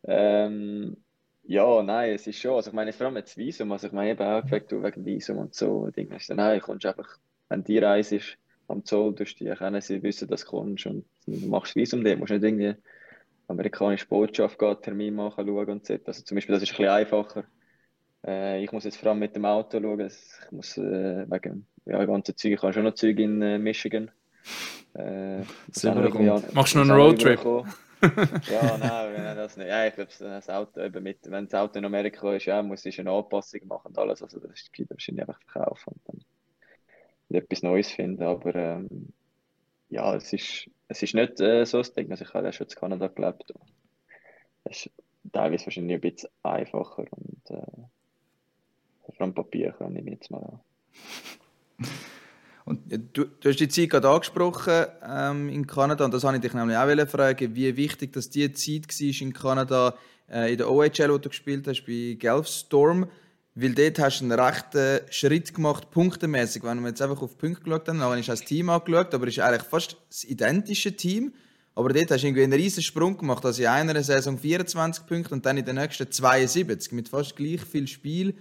ähm, ja, nein, es ist schon, also ich meine, vor allem jetzt Visum, also ich meine eben auch du wegen Visum und so, Dinge, dann, nein, kommst einfach, wenn die Reise ist, am Zoll, durch die kennen sie wissen, dass du kommst und du machst Visum, der musst nicht irgendwie amerikanische Botschaft gehen, Termin machen, schauen und so. Also zum Beispiel, das ist ein bisschen einfacher. Äh, ich muss jetzt vor allem mit dem Auto schauen. Ich muss äh, wegen ja, ganzen Zeug, ich habe schon noch Zeug in äh, Michigan. Äh, Das Machst du noch einen Roadtrip? Ja, [laughs] nein, nein, das nicht. Ja, ich glaube, das Auto eben mit, wenn das Auto in Amerika ist, ja, muss ich eine Anpassung machen und alles. Also das ist wahrscheinlich einfach verkaufen und dann etwas Neues finden. Aber ähm, ja, es ist, es ist nicht äh, so das Ding. Also ich habe ja schon in Kanada gelebt. Es ist teilweise wahrscheinlich ein bisschen einfacher und äh, vom Papier kann ich mich jetzt mal an. Ja, du, du hast die Zeit gerade angesprochen ähm, in Kanada und das wollte ich dich nämlich auch fragen, wie wichtig dass die Zeit war in Kanada äh, in der OHL, wo du gespielt hast, bei Gelfstorm, weil dort hast du einen rechten Schritt gemacht, punktemäßig. Wenn wir jetzt einfach auf Punkte geschaut haben, dann habe ich das Team angeschaut, aber es ist eigentlich fast das identische Team. Aber dort hast du irgendwie einen riesen Sprung gemacht, also in einer Saison 24 Punkte und dann in der nächsten 72, mit fast gleich viel Spiel.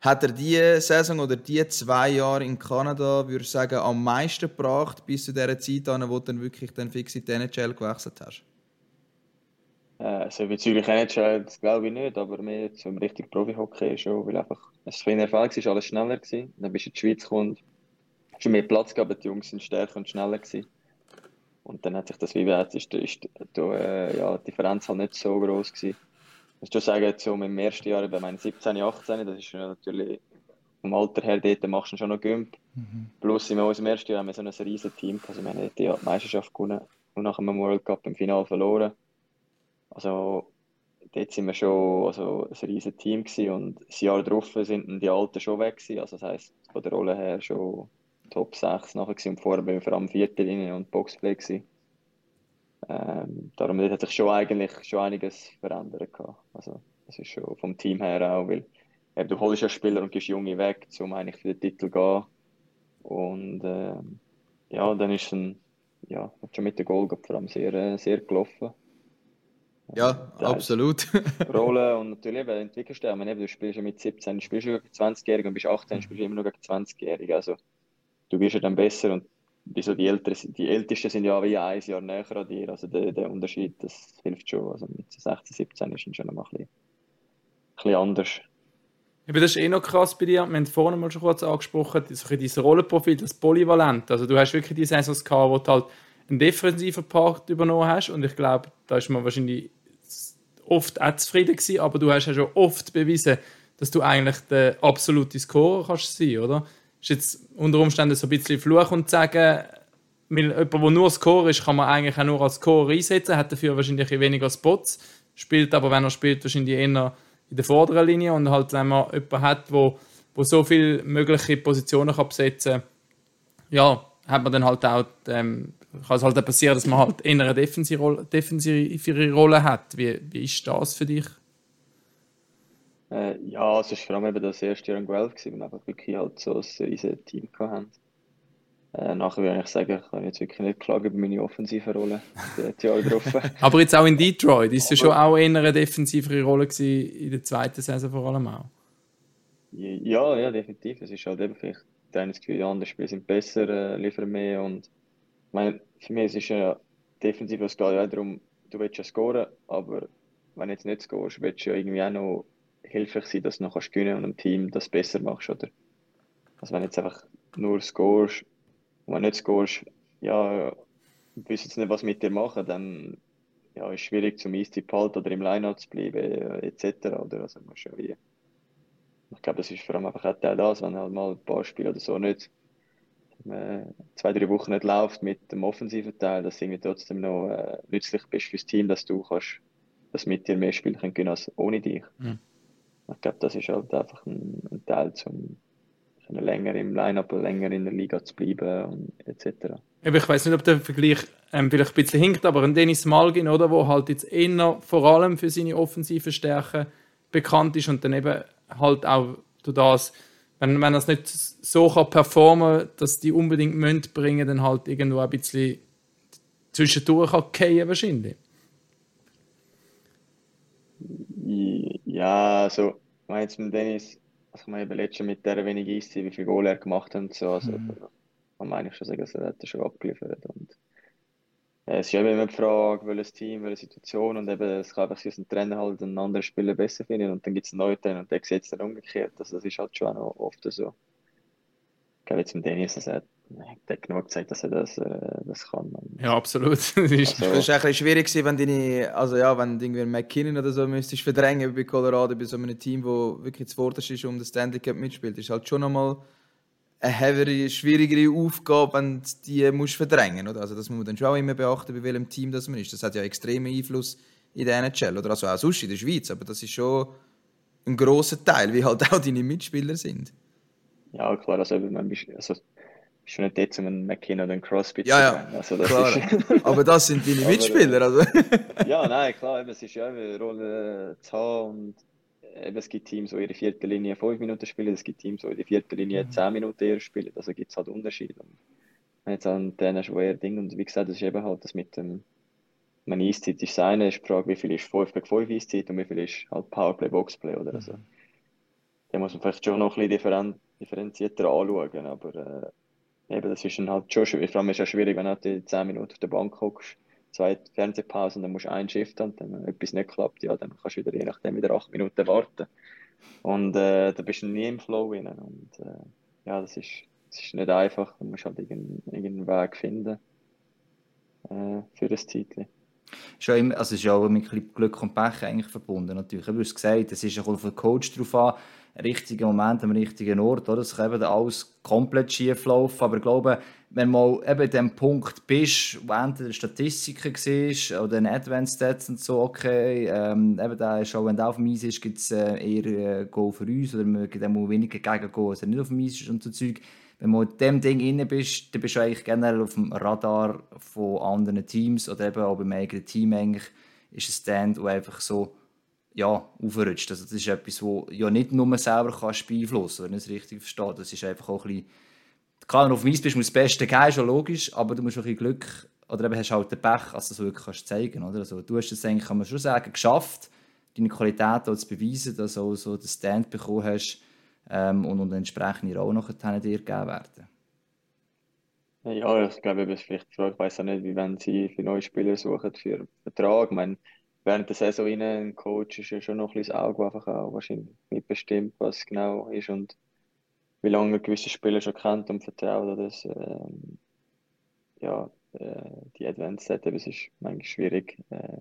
Hat er diese Saison oder die zwei Jahre in Kanada, würde ich sagen, am meisten gebracht, bis zu dieser Zeit, wo du dann wirklich dann fix in die NHL gewechselt hast? Äh, so bezüglich NHL, das glaube ich nicht, aber mehr zum richtig Profi-Hockey schon, weil einfach, es war eine Erfahrung, es war alles schneller gewesen. Dann bist du in die Schweiz gekommen, hast mehr Platz gehabt, die Jungs sind stärker und schneller gewesen. Und dann hat sich das, wie gesagt, ist, ist da, äh, ja, die Differenz halt nicht so groß gewesen. Ich muss schon sagen, so im ersten Jahr, bei meinen 17, 18, das ist natürlich vom Alter her, dort machst du schon noch Gümp. Plus in unserem ersten Jahr haben wir so ein riesiges Team. Also wir haben die Meisterschaft gewonnen und nach dem World Cup im Finale verloren. Also dort sind wir schon also ein riesiges Team gewesen und das Jahr darauf sind die Alten schon weg gewesen. Also das heisst, von der Rolle her schon Top 6 nachher gewesen und vorher bin ich vor allem vierte Linie und Boxplay gewesen. Ähm, darum hat sich schon eigentlich schon einiges verändert gehabt. Also Das ist schon vom Team her auch, weil eben, du holst ja Spieler und gibst Junge weg, um eigentlich für den Titel zu gehen. Und ähm, ja, dann ist es ein, ja, schon mit dem Goal vor allem sehr, äh, sehr gelaufen. Ja, Da ist- absolut. [laughs] Rolle und natürlich eben entwickelst du dich. Du spielst ja mit 17, du spielst ja gegen 20-Jährige und bist 18, spielst du immer noch gegen 20-Jährige. Also du wirst ja dann besser und wieso die Älteren, die Ältesten sind ja wie ein Jahr näher an dir. Also der, der Unterschied, das hilft schon. Also mit 16, 17 ist es schon mal ein bisschen, ein bisschen anders. Aber das ist eh noch krass bei dir. Wir haben vorhin mal schon kurz angesprochen, so dein Rollenprofil, das Polyvalent. Also du hast wirklich die Saisons gehabt, wo du halt einen defensiven Part übernommen hast und ich glaube, da ist man wahrscheinlich oft auch zufrieden gewesen, aber du hast ja schon oft bewiesen, dass du eigentlich der absolute Scorer kannst sein, oder? Ist jetzt unter Umständen so ein bisschen Fluch und sagen, weil jemand, der nur Scorer ist, kann man eigentlich auch nur als Scorer einsetzen, hat dafür wahrscheinlich weniger Spots, spielt aber, wenn er spielt, wahrscheinlich eher in der vorderen Linie und halt, wenn man jemanden hat, wo, wo so viele mögliche Positionen kann besetzen kann, ja, hat man dann halt auch, ähm, kann es halt auch passieren, dass man halt eher eine defensive Rolle hat. Wie, wie ist das für dich? Äh, ja, es war vor allem eben das erste Jahr in Guelph, gewesen, wir einfach wirklich halt so ein riesiges Team hatten. Äh, nachher würde ich sagen, ich kann jetzt wirklich nicht klagen über meine offensive Rolle. Die Jahre drauf. [laughs] Aber jetzt auch in Detroit ist es schon auch eher eine defensivere Rolle gewesen, in der zweiten Saison vor allem auch. Ja, ja, definitiv. Es ist halt eben vielleicht der eine das Gefühl, die anderen Spiele sind besser, äh, liefern mehr und ich meine, für mich ist es ja defensiv, es geht ja darum, du willst ja scoren, aber wenn du jetzt nicht scorest, willst du ja irgendwie auch noch hilfreich sein, dass du noch kannst gewinnen und im Team das besser machst, oder? Also wenn jetzt einfach nur scorest und wenn nicht scorest, ja, weißt jetzt nicht, was mit dir machen, dann ja, ist es schwierig zum Eistipp oder im Line-Out zu bleiben, äh, etc. Oder? Also musst ja wie ich glaube, das ist vor allem einfach auch Teil das, wenn halt mal ein paar Spiele oder so nicht äh, zwei, drei Wochen nicht läuft mit dem offensiven Teil, dass du irgendwie trotzdem noch äh, nützlich bist fürs Team, dass du kannst, dass mit dir mehr Spiele können als ohne dich. Mhm. Ich glaube, das ist halt einfach ein, ein Teil, um länger im Line-Up, länger in der Liga zu bleiben und etc. Ich weiß nicht, ob der Vergleich ähm, vielleicht ein bisschen hinkt, aber ein Dennis Malgin, oder, wo halt jetzt eher vor allem für seine offensiven Stärken bekannt ist und dann eben halt auch durch das, wenn, wenn er es nicht so kann performen dass die unbedingt müssen bringen, dann halt irgendwo ein bisschen zwischendurch kann fallen wahrscheinlich. Ja, also, ich meine jetzt mit Dennis, also ich meine eben letztes mit der wenig Eiszeit, wie viel Goal er gemacht hat und so, also Mhm. man eigentlich schon sagen, also, er hat schon abgeliefert und äh, es ist ja immer die Frage, welches Team, welche Situation und eben, es kann einfach sein, dass ein Trainer halt einen anderen Spieler besser findet und dann gibt es einen neuen Trainer und der sieht es dann umgekehrt, also das ist halt schon auch noch oft so. Ich glaube jetzt mit Dennis, also, er hat genug gezeigt, dass er das, äh, das kann. Und, Ja, absolut. [laughs] Das ist, also, Das war ein bisschen schwierig, gewesen, wenn deine, also ja, wenn du irgendwie einen McKinnon oder so müsstest verdrängen bei Colorado, bei so einem Team, wo wirklich zuvorderst ist um das Stanley Cup mitspielt, ist halt schon nochmal eine heavere, schwierigere Aufgabe, wenn du die musst verdrängen, oder? Also das muss man dann schon auch immer beachten, bei welchem Team das man ist. Das hat ja extremen Einfluss in der NHL, oder also auch sonst in der Schweiz, aber das ist schon ein grosser Teil, wie halt auch deine Mitspieler sind. Ja, klar, also, man also, du nicht um einen McKinnon oder einen Crosby Ja, zu ja. Also, das klar. ist, [laughs] Aber das sind deine Aber, Mitspieler, also. [laughs] Ja, nein, klar, eben, es ist ja eine Rolle zu haben und eben, es gibt Teams, die ihre vierte Linie fünf Minuten spielen, es gibt Teams, die ihre vierte Linie zehn Minuten eher spielen, also gibt es halt Unterschiede. Und jetzt einen Trainer schon eher Ding und wie gesagt, das ist eben halt das mit dem meine Eiszeit ist eine, ist die Frage, wie viel ist 5 gegen 5 Eiszeit und wie viel ist halt Powerplay, Boxplay oder also. Da muss man vielleicht schon noch ein bisschen differen differenzierter anschauen, aber äh, eben, das ist dann halt schon schwierig, vor allem ist es ja schwierig, wenn du halt die 10 Minuten auf der Bank hockst, zwei Fernsehpausen, dann musst du Shift haben, dann wenn etwas nicht klappt, ja, dann kannst du wieder je nachdem wieder 8 Minuten warten. Und äh, da bist du nie im Flow drin. Und äh, ja, das ist, das ist nicht einfach, du musst halt irgendeinen, irgendeinen Weg finden äh, für das Titel. Schon immer, also es ist ja auch mit Glück und Pech eigentlich verbunden natürlich. Du hast gesagt, es ist auch auf den Coach drauf an, richtigen Moment am richtigen Ort, oder? Es kann eben alles komplett schief laufen, aber ich glaube, wenn mal eben an dem Punkt bist, wo entweder Statistiken siehst oder ein Advanced Stats und so, okay, ähm, eben da ist auch, wenn der auf dem Eis ist, gibt es äh, eher äh, Goal für uns oder wir geben mal weniger gegen Goal, als er nicht auf dem Eis ist und so Zeug. Wenn du in dem Ding inne bist, dann bist du eigentlich generell auf dem Radar von anderen Teams oder eben auch beim eigenen Team eigentlich ist ein Stand, der einfach so ja, aufrutscht. Also das ist etwas, wo ja nicht nur selber kannst beeinflussen kann, wenn ich es richtig verstehe. Das ist einfach auch ein bisschen... Klar, wenn du auf dem Eis bist, muss das Beste geben, schon logisch, aber du musst auch ein bisschen Glück oder eben hast halt den Pech, dass du es wirklich kannst zeigen kannst. Also, du hast es eigentlich, kann man schon sagen, geschafft, deine Qualität zu beweisen, dass du auch so den Stand bekommen hast ähm, und, und entsprechende auch nachher dir gegeben werden. Ja, ich glaube, es vielleicht Frage, ich weiß auch nicht, wie wenn sie für neue Spieler suchen für einen Vertrag. Ich meine, während der Saison rein, ein Coach ist ja schon noch ein bisschen das Auge einfach auch wahrscheinlich mitbestimmt, was genau ist und wie lange man gewisse Spieler schon kennt und vertraut. Oder das, ähm, ja, äh, die Advanced Setup, ist manchmal schwierig. Äh,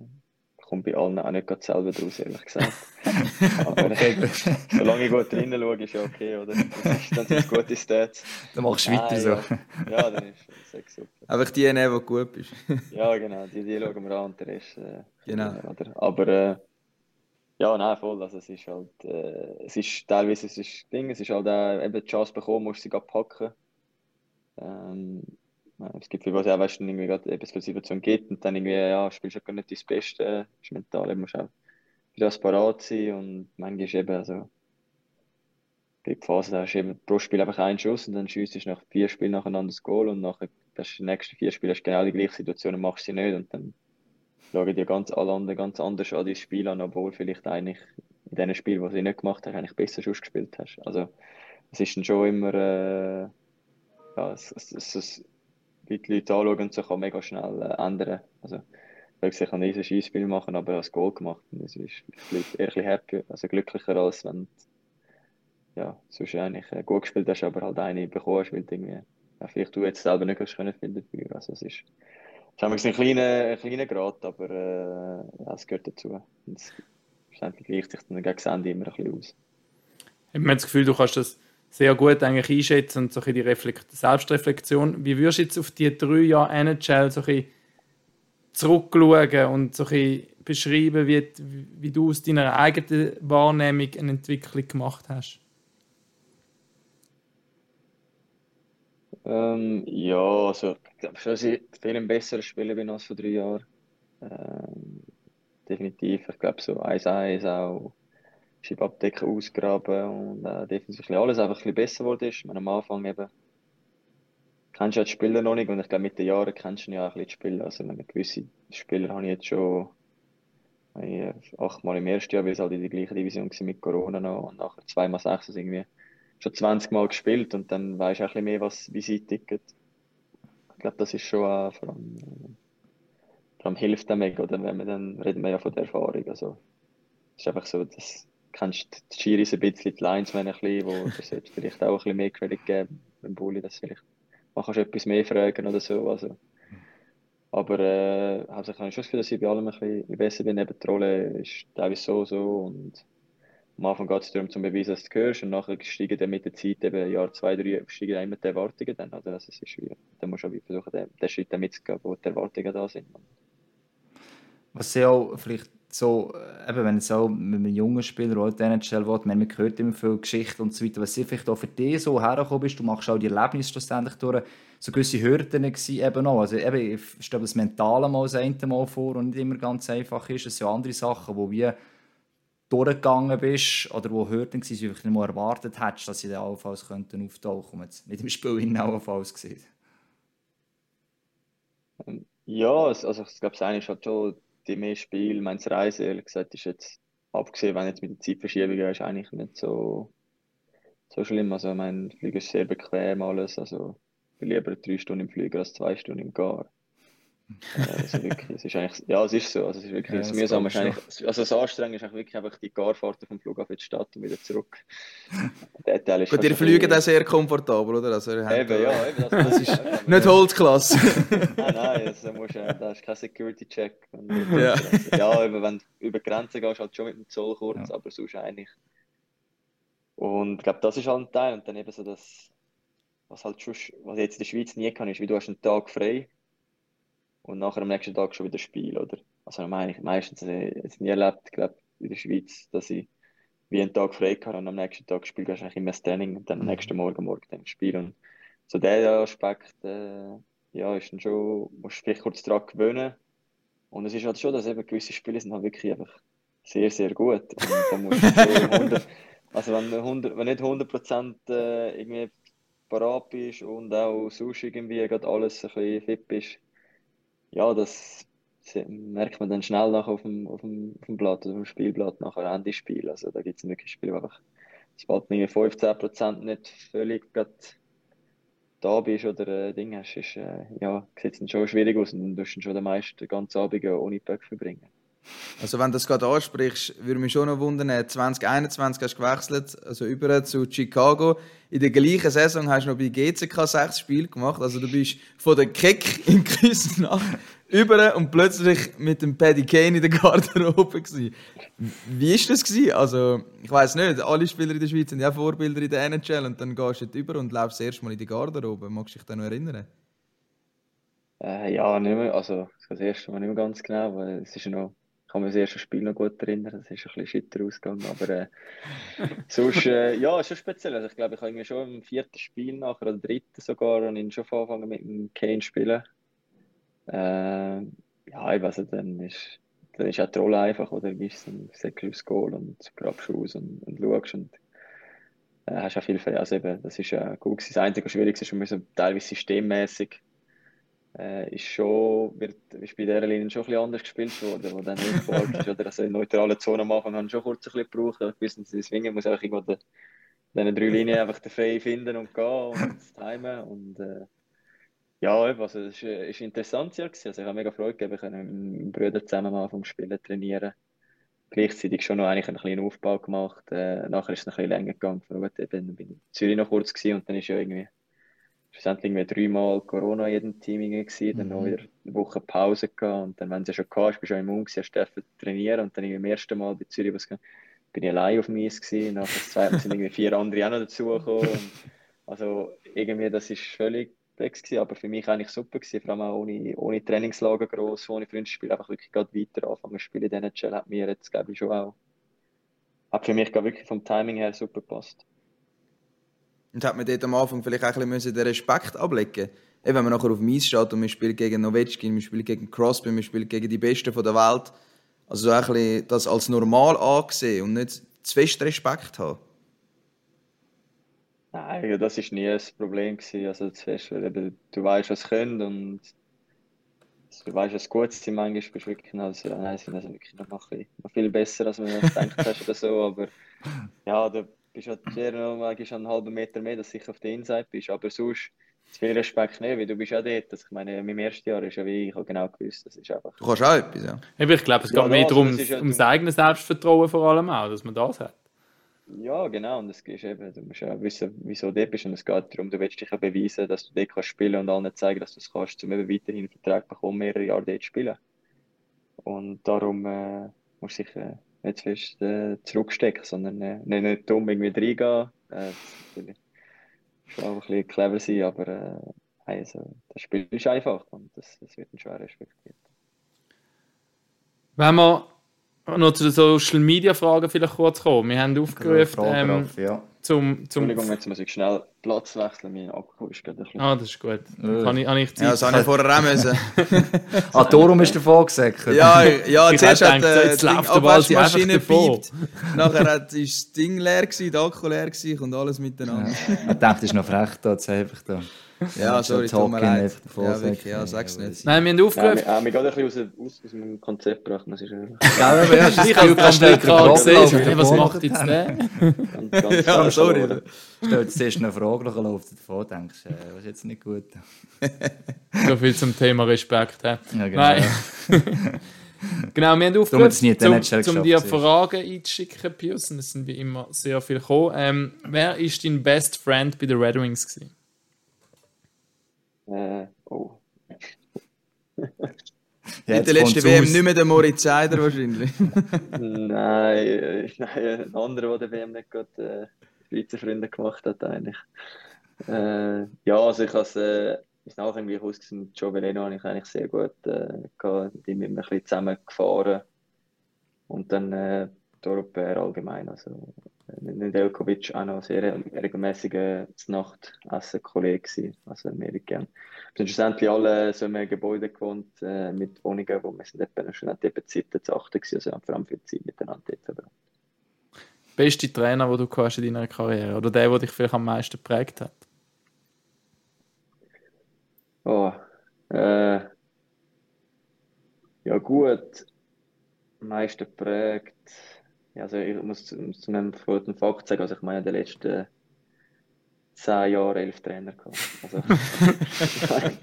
kommt bei allen auch nicht gerade selber draus, ehrlich gesagt. [laughs] Aber Okay, gut. solange ich gut drinnen schaue, ist ja okay, oder? Das ist, dann sind es gute Stats. Dann machst du weiter Nein, so. Ja, ja dann ist es echt super. Einfach die nehmen, die gut bist. [laughs] Ja, genau, die, die schauen wir an und der Rest. Äh, Genau. Oder? Aber äh, ja, nein, voll. Also, es ist halt, äh, es ist teilweise es ist Ding, es ist halt auch, eben die Chance bekommen, musst du sie gerade packen. Ähm, es gibt viele, was auch, weißt irgendwie gerade etwas für Situation gibt und dann irgendwie, ja, spielst du gar nicht das Beste, ist mental, musst auch für das parat sein und manchmal ist eben, also, gibt Phasen, da hast du eben pro Spiel einfach einen Schuss und dann schießt du nach vier Spielen nacheinander das Goal und nachher, das nächsten vier Spiele hast du genau die gleiche Situation und machst sie nicht und dann schauen dir ganz alle anderen ganz anders an dein Spiel an, obwohl vielleicht eigentlich in den Spielen, die sie nicht gemacht hast, eigentlich besser Schuss gespielt hast. Also, es ist dann schon immer, äh, ja, es, es, wie die Leute anschauen und so kann mega schnell äh, ändern. Also, ich kann ein riesen Schießspiel machen, aber als Goal gemacht. Und das ist vielleicht eher ein happy, also glücklicher, als wenn du ja, sonst eigentlich äh, gut gespielt hast, aber halt eine bekommen hast, weil du irgendwie, ja, vielleicht du jetzt selber nicht können finden dafür. Also, es ist, es ist ein kleiner, ein kleiner Grad, aber äh, ja, es gehört dazu. Und es schlussendlich gleicht sich dann gegen das Ende immer ein bisschen aus. Ich habe das Gefühl, du kannst das sehr gut eigentlich einschätzen und so ein die Reflekt Selbstreflexion. Wie würdest du jetzt auf die drei Jahre NHL so zurückschauen und so ein beschreiben, wie, wie du aus deiner eigenen Wahrnehmung eine Entwicklung gemacht hast? Ähm, ja, also ich glaube schon, dass ich viel ein besserer Spieler bin als vor drei Jahren. Ähm, definitiv. Ich glaube so 1-1 auch Schiebabdecken ausgraben und äh, bisschen alles einfach ein besser geworden ist. Meine, am Anfang eben kennst du ja die Spieler noch nicht und ich glaube mit den Jahren kennst du ja auch ein die Spieler. Also meine gewisse Spieler habe ich jetzt schon ich, achtmal im ersten Jahr, weil es halt in der gleichen Division war mit Corona noch und nachher zweimal sechs, also irgendwie schon 20 Mal gespielt und dann weisst du ein bisschen mehr, was, wie sie ticken. Ich glaube, das ist schon auch vor allem, äh, vor allem hilft mega, oder wenn wir dann reden wir ja von der Erfahrung. Also, es ist einfach so, dass kennst die Schiris ein bisschen, die Linesmen ein bisschen, wo [laughs] solltest vielleicht auch ein bisschen mehr Credit geben, beim Bulli, dass vielleicht man kannst etwas mehr fragen oder so. Also, aber äh, hauptsächlich habe ich schon das Gefühl, dass ich bei allem ein bisschen besser bin. Eben die Rolle ist teilweise so, so und am Anfang geht es darum, zu beweisen, dass du gehörst und nachher steigen dann mit der Zeit, eben Jahr zwei, drei, steigen dann immer die Erwartungen dann? Also es ist wie, dann musst du auch versuchen, den, den Schritt mitzugehen, wo die Erwartungen da sind. Was ja auch vielleicht so, äh, eben wenn es auch mit einem jungen Spieler in der NHL will, man hört immer viel Geschichten und so weiter, was vielleicht auch für dich so hergekommen bist, du machst auch die Erlebnisse schlussendlich durch, so gewisse Hürden gewesen eben auch. Also eben, ich stelle das Mentale mal das eine Mal vor und nicht immer ganz einfach ist. Es sind ja andere Sachen, wo wir durchgegangen bist oder wo Hürden waren, die du nicht mal erwartet hättest, dass sie dann allenfalls könnten auftauchen, es nicht im Spiel in allenfalls gesehen. Ja, also ich glaube, das eine ist halt schon die mehr Spiel. Ich meine, das Reisen, ehrlich gesagt, ist jetzt, abgesehen, wenn jetzt mit der Zeitverschiebung ist, eigentlich nicht so, so schlimm. Also, der Flieger ist sehr bequem alles. Also, ich bin lieber drei Stunden im Flieger als zwei Stunden im Gar. Äh, also wirklich, es ist eigentlich, ja, es ist so. Also, es ist wirklich, Ja, das das Mühsame ist glaub ich eigentlich, also das Anstrengende ist eigentlich wirklich einfach die Garfahrt vom Flughafen in die Stadt und wieder zurück. [laughs] Der Teil ist Gut, ihr fliegt auch sehr komfortabel, oder? Also, habt Eben, da- ja, eben, das, [laughs] Das ist ja, nicht Holzklasse. Nein, [laughs] nein, also musst, äh, da ist kein Security-Check. Ja. ja, eben, wenn du über die Grenze gehst, halt schon mit dem Zoll kurz, aber sonst eigentlich. Und ich glaube, das ist halt ein Teil. Und dann eben so das, was halt schon, was ich jetzt in der Schweiz nie kann, ist, wie du hast einen Tag frei und nachher am nächsten Tag schon wieder Spiel, oder? Also meine ich meistens äh, jetzt nie erlebt, glaube in der Schweiz, dass ich wie einen Tag frei hatte und am nächsten Tag spiele ich eigentlich immer das Training und dann am nächsten Morgen, morgen dann Spiel. Und so der Aspekt, äh, ja, ist dann schon, musst du vielleicht kurz daran gewöhnen. Und es ist halt schon, dass eben gewisse Spiele sind halt wirklich einfach sehr, sehr gut. Und da musst du schon [laughs] 100, also wenn du 100, wenn nicht 100% äh, irgendwie parat bist und auch sonst irgendwie gerade alles ein bisschen fit bist, ja, das merkt man dann schnell nach auf dem, auf dem, auf dem Blatt oder auf dem Spielblatt nachher Ende Spiel. Also da gibt es wirklich Spiele, wo einfach, sobald du irgendwie 15% nicht völlig da bist oder äh, Ding hast, ist, äh, ja, sieht es dann schon schwierig aus und dann tust du schon den meisten ganzen Abend ohne Böck verbringen. Also wenn du das gerade ansprichst, würde mich schon noch wundern, äh, 2021 hast du gewechselt, also über zu Chicago. In der gleichen Saison hast du noch bei GCK sechs Spiele gemacht. Also du bist von der Keck in Küsnacht über und plötzlich mit dem Paddy Kane in der Garderobe gewesen. Wie ist das gewesen? Also ich weiß nicht, alle Spieler in der Schweiz sind ja Vorbilder in der NHL und dann gehst du dort über und läufst erst mal in die Garderobe. Magst du dich da noch erinnern? Äh, ja, nicht mehr, also das erste Mal nicht mehr ganz genau, weil es ist ja noch, ich kann mich das erste Spiel noch gut erinnern, das ist ein bisschen schitter ausgegangen, aber äh, sonst, äh, ja, ist schon speziell, also ich glaube, ich habe irgendwie schon im vierten Spiel nachher, oder dritten sogar, und ihn schon angefangen mit dem Kane spielen. Äh, ja, ich weiß nicht, dann ist, dann ist auch die Rolle einfach, oder gibst ein Säckchen aufs Goal und grabst raus und, und schaust und äh, hast auch viel, also eben, das ist ja gut. Das Einzige, was schwierig ist, wir müssen teilweise systemmäßig äh, ist schon, wird, ist bei dieser Linie schon ein bisschen anders gespielt worden, wo dann nicht ist. Oder also in neutralen Zonen Anfang haben schon kurz ein bisschen gebraucht. Ich wusste, dass Swingen muss einfach irgendwo de, diesen drei Linien [laughs] einfach den Frei finden und gehen und das timen. Und äh, ja, also es ist, äh, ein interessantes Jahr gewesen. Also ich habe mega Freude gehabt, ich mit meinem Bruder zusammen am Anfang Spielen trainieren. Gleichzeitig schon noch eigentlich einen kleinen Aufbau gemacht. Äh, nachher ist es noch ein bisschen länger gegangen. Dann bin ich in Zürich noch kurz gewesen und dann ist ja irgendwie schlussendlich irgendwie dreimal Corona in jedem Team gewesen, dann noch wieder eine Woche Pause gehabt und dann, wenn du ja schon gehabt hast, bist du auch immun gewesen, hast dürfen trainieren und dann beim ersten Mal bei Zürich was bin ich allein auf dem Eis gewesen, nachher das zweite Mal sind irgendwie vier andere auch noch dazugekommen also irgendwie, das ist völlig komplex gewesen, aber für mich eigentlich super gewesen, vor allem auch ohne, ohne Trainingslager gross, ohne Freundschaftsspiel, einfach wirklich gerade weiter anfangen zu spielen in dieser NHL hat mir jetzt, glaube ich, schon auch, hat für mich gerade wirklich vom Timing her super gepasst. Und hat man dort am Anfang vielleicht auch ein bisschen müssen den Respekt ablegen Eben, wenn man nachher auf dem Eis steht und man spielt gegen Nowitzki, man spielt gegen Crosby, man spielt gegen die Besten von der Welt. Also so ein bisschen das als normal angesehen und nicht zu fest Respekt haben. Nein, ja, das ist nie ein Problem gewesen. Also zuerst, weil eben, du weißt, was sie können und du weißt, was gut ist. Manchmal bist du wirklich also, nein, sie sind also wirklich noch, ein bisschen- noch viel besser, als man gedacht hast oder so. Aber ja, da bist du halt eher noch manchmal einen halben Meter mehr, dass du sicher auf der Inside bist. Aber sonst zu viel Respekt nicht, weil du bist ja dort. Also, ich meine, in meinem ersten Jahr ist ja wie ich habe genau gewusst, das ist einfach. Du kannst auch etwas, ja. Ich glaube, es Ja, geht mehr also darum, das ja- ums eigene Selbstvertrauen vor allem auch, dass man das hat. Ja, genau. Und es ist eben, du musst ja wissen, wieso du dort bist. Und es geht darum, du willst dich ja beweisen, dass du dort kannst spielen und allen zeigen, dass du es kannst, um eben weiterhin einen Vertrag zu bekommen, mehrere Jahre dort zu spielen. Und darum äh, musst du dich nicht zu fest äh, zurückstecken, sondern äh, nicht, nicht dumm irgendwie reingehen. Äh, das ist natürlich schon auch ein bisschen clever sein, aber äh, also, das Spiel ist einfach und das, das wird schon auch respektiert. Wenn wir noch zu den Social Media Fragen vielleicht kurz kommen. Wir haben aufgerufen, Frage ähm, ja. Zum, zum Entschuldigung, jetzt muss ich schnell Platz wechseln. Mein Akku ist gerade ein bisschen. Ah, das ist gut. Kann ich, habe ich Zeit? Ja, das habe ich vorher auch müssen. [laughs] Ah, darum ist davon gesäckert. Ja, ja Ich zuerst hat äh, jetzt die läuft der Abwaschmaschine einfach davon. gepiept. Nachher hat, ist das Ding leer gewesen, der Akku leer gewesen und alles miteinander. Ich dachte, das ist noch frech, da jetzt einfach da. Ja, sorry, so tut mir leid. Ja, wirklich, ja, sag's nicht. Nein, wir haben Ja, aufgerufen. wir haben mich gerade ein bisschen aus, aus, aus dem Konzept gebracht, muss ich ehrlich Gell, aber ja, [laughs] Ich habe das Bild gerade gesehen. Hey, was macht jetzt der? [laughs] Ganz, ganz Ja, sorry. verloren. Stell dir zuerst eine Frage, dann läuft davon, denkst äh, das ist jetzt nicht gut. [laughs] So viel zum Thema Respekt. hä? Ja, genau. Nein. genau, wir haben aufgerufen, NHL zum dir Fragen einzuschicken, Pius. Und es sind wie immer sehr viele gekommen. Ähm, wer ist dein Best Friend bei den Red Wings gewesen? Äh, oh. Ja, In der letzten WM raus. nicht mehr der Moritz Seider wahrscheinlich. [laughs] Nein, äh, nein, ein anderer, der der WM nicht gerade äh, Schweizer Freunde gemacht hat, eigentlich. Äh, ja, also ich habe es, äh, ist nachher irgendwie ausgesehen, Joe Veleno habe ich eigentlich sehr gut äh, gehabt, mit ihm immer ein bisschen zusammen gefahren. Und dann äh, die Europäer allgemein, also Nedeljkovic auch noch sehr regelmäßiger Nachtessen-Kollege gewesen, also mehr gern. Wir sind schlussendlich alle so in einem Gebäude gewohnt, äh, mit Wohnungen, wo wir sind etwa schon etwa Zeiten zu achten gewesen, also haben vor allem viel Zeit miteinander dort verbracht. Beste Trainer, den du hast in deiner Karriere? Oder der, der dich vielleicht am meisten geprägt hat? Oh, äh, ja gut, am meisten prägt. Ja, also ich muss zu, zu einem verrückten Fakt sagen, also ich meine, in den letzten zehn Jahren elf Trainer gehabt. Also, [laughs] [laughs]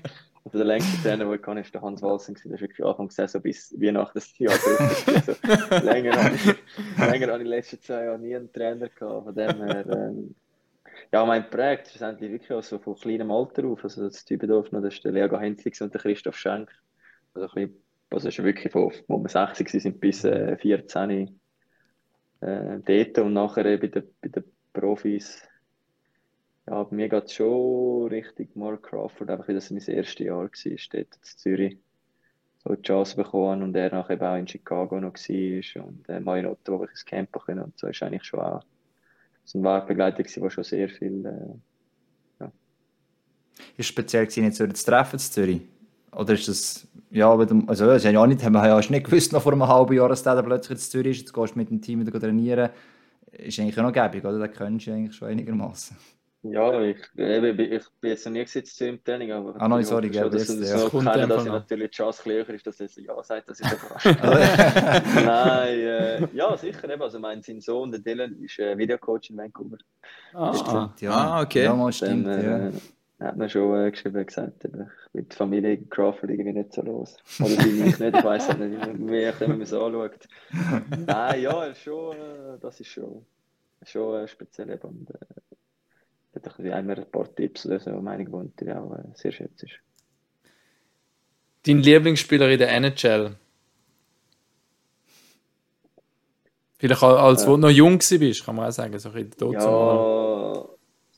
also der längste Trainer, den ich kann, ist der Hans Walsen. Der ist wirklich Anfang der Saison bis Weihnachten das Jahr. Also, länger, habe ich, länger habe ich in den letzten zehn Jahren nie einen Trainer gehabt. Von dem her, ähm, ja, mein prägt schlussendlich wirklich auch so von kleinem Alter auf. Also das noch, das ist der Leo Henzlix und der Christoph Schenk. Also, ein bisschen, also ist wirklich von, wo wir 60 sind bis äh, 14 äh, dort und nachher bei, den, bei den Profis. Ja, bei mir geht es schon richtig Mark Crawford, einfach weil das mein erstes Jahr war, dort in Zürich. So die Chance bekommen und er nachher auch in Chicago noch war und äh, Marinotto, wo ich ins Camp können und so ist eigentlich schon auch so ein Wegbegleiter gewesen, schon sehr viel äh, Ist speziell gewesen, jetzt zu treffen in Zürich? Oder ist das, ja, aber du- also das ja auch nicht, haben wir ja nicht gewusst, noch vor einem halben Jahr, dass der plötzlich in Zürich ist, jetzt gehst du mit dem Team wieder trainieren, ist eigentlich auch noch gäbig, oder? Den kennst du eigentlich schon einigermaßen. Ja, ich, eben, ich bin jetzt noch nie gesetzt im Training, aber Ah, nein, ich sorry, gell, das ja. so Kommt kennen, einfach dass ich natürlich die Chance höher ist, dass er ja sagt, dass ich überrascht [laughs] Nein, äh, ja, sicher eben. Also mein sein Sohn, der Dylan, ist äh, Videocoach in Vancouver. Ah, Ja, Ah, okay. Ja, mal Dann stimmt, ja. Äh, hat man schon äh, geschrieben, gesagt, eben, mit der Familie Crawford irgendwie nicht so los. Oder sie mich nicht, ich weiß nicht, wie ich man es anschaut. Nein, ja, schon, äh, das ist schon, schon äh, speziell. Und, äh, hat einmal ein paar Tipps oder so, meine gewohnt, die auch äh, sehr schätzt. Dein Lieblingsspieler in der NHL? Vielleicht auch als wo du noch jung bist, kann man auch sagen, so ein bisschen Ja,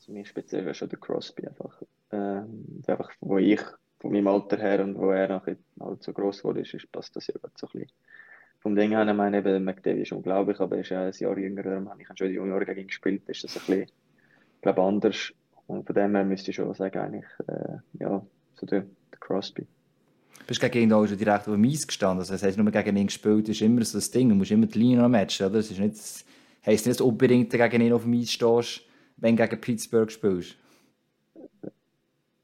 mich speziell wäre schon der Crosby einfach. Ähm, einfach, wo ich von meinem Alter her und wo er nachher halt so gross wurde, ist, passt das ja gerade so ein bisschen. Vom Ding her, ich meine, eben, McDavid ist unglaublich, aber er ist ja ein Jahr jünger, darum habe ich schon die Junior gegen ihn gespielt, ist das ein bisschen, glaube, anders. Und von dem her müsste ich schon sagen, eigentlich, äh, ja, so der, der Crosby. Bist du gegen ihn auch schon direkt auf dem Eis gestanden? Also, das heisst, nur gegen ihn gespielt ist immer so das Ding. Du musst immer die Linie noch matchen, oder? Es ist nicht, heisst nicht, dass du unbedingt gegen ihn auf dem Eis stehst, wenn du gegen Pittsburgh spielst.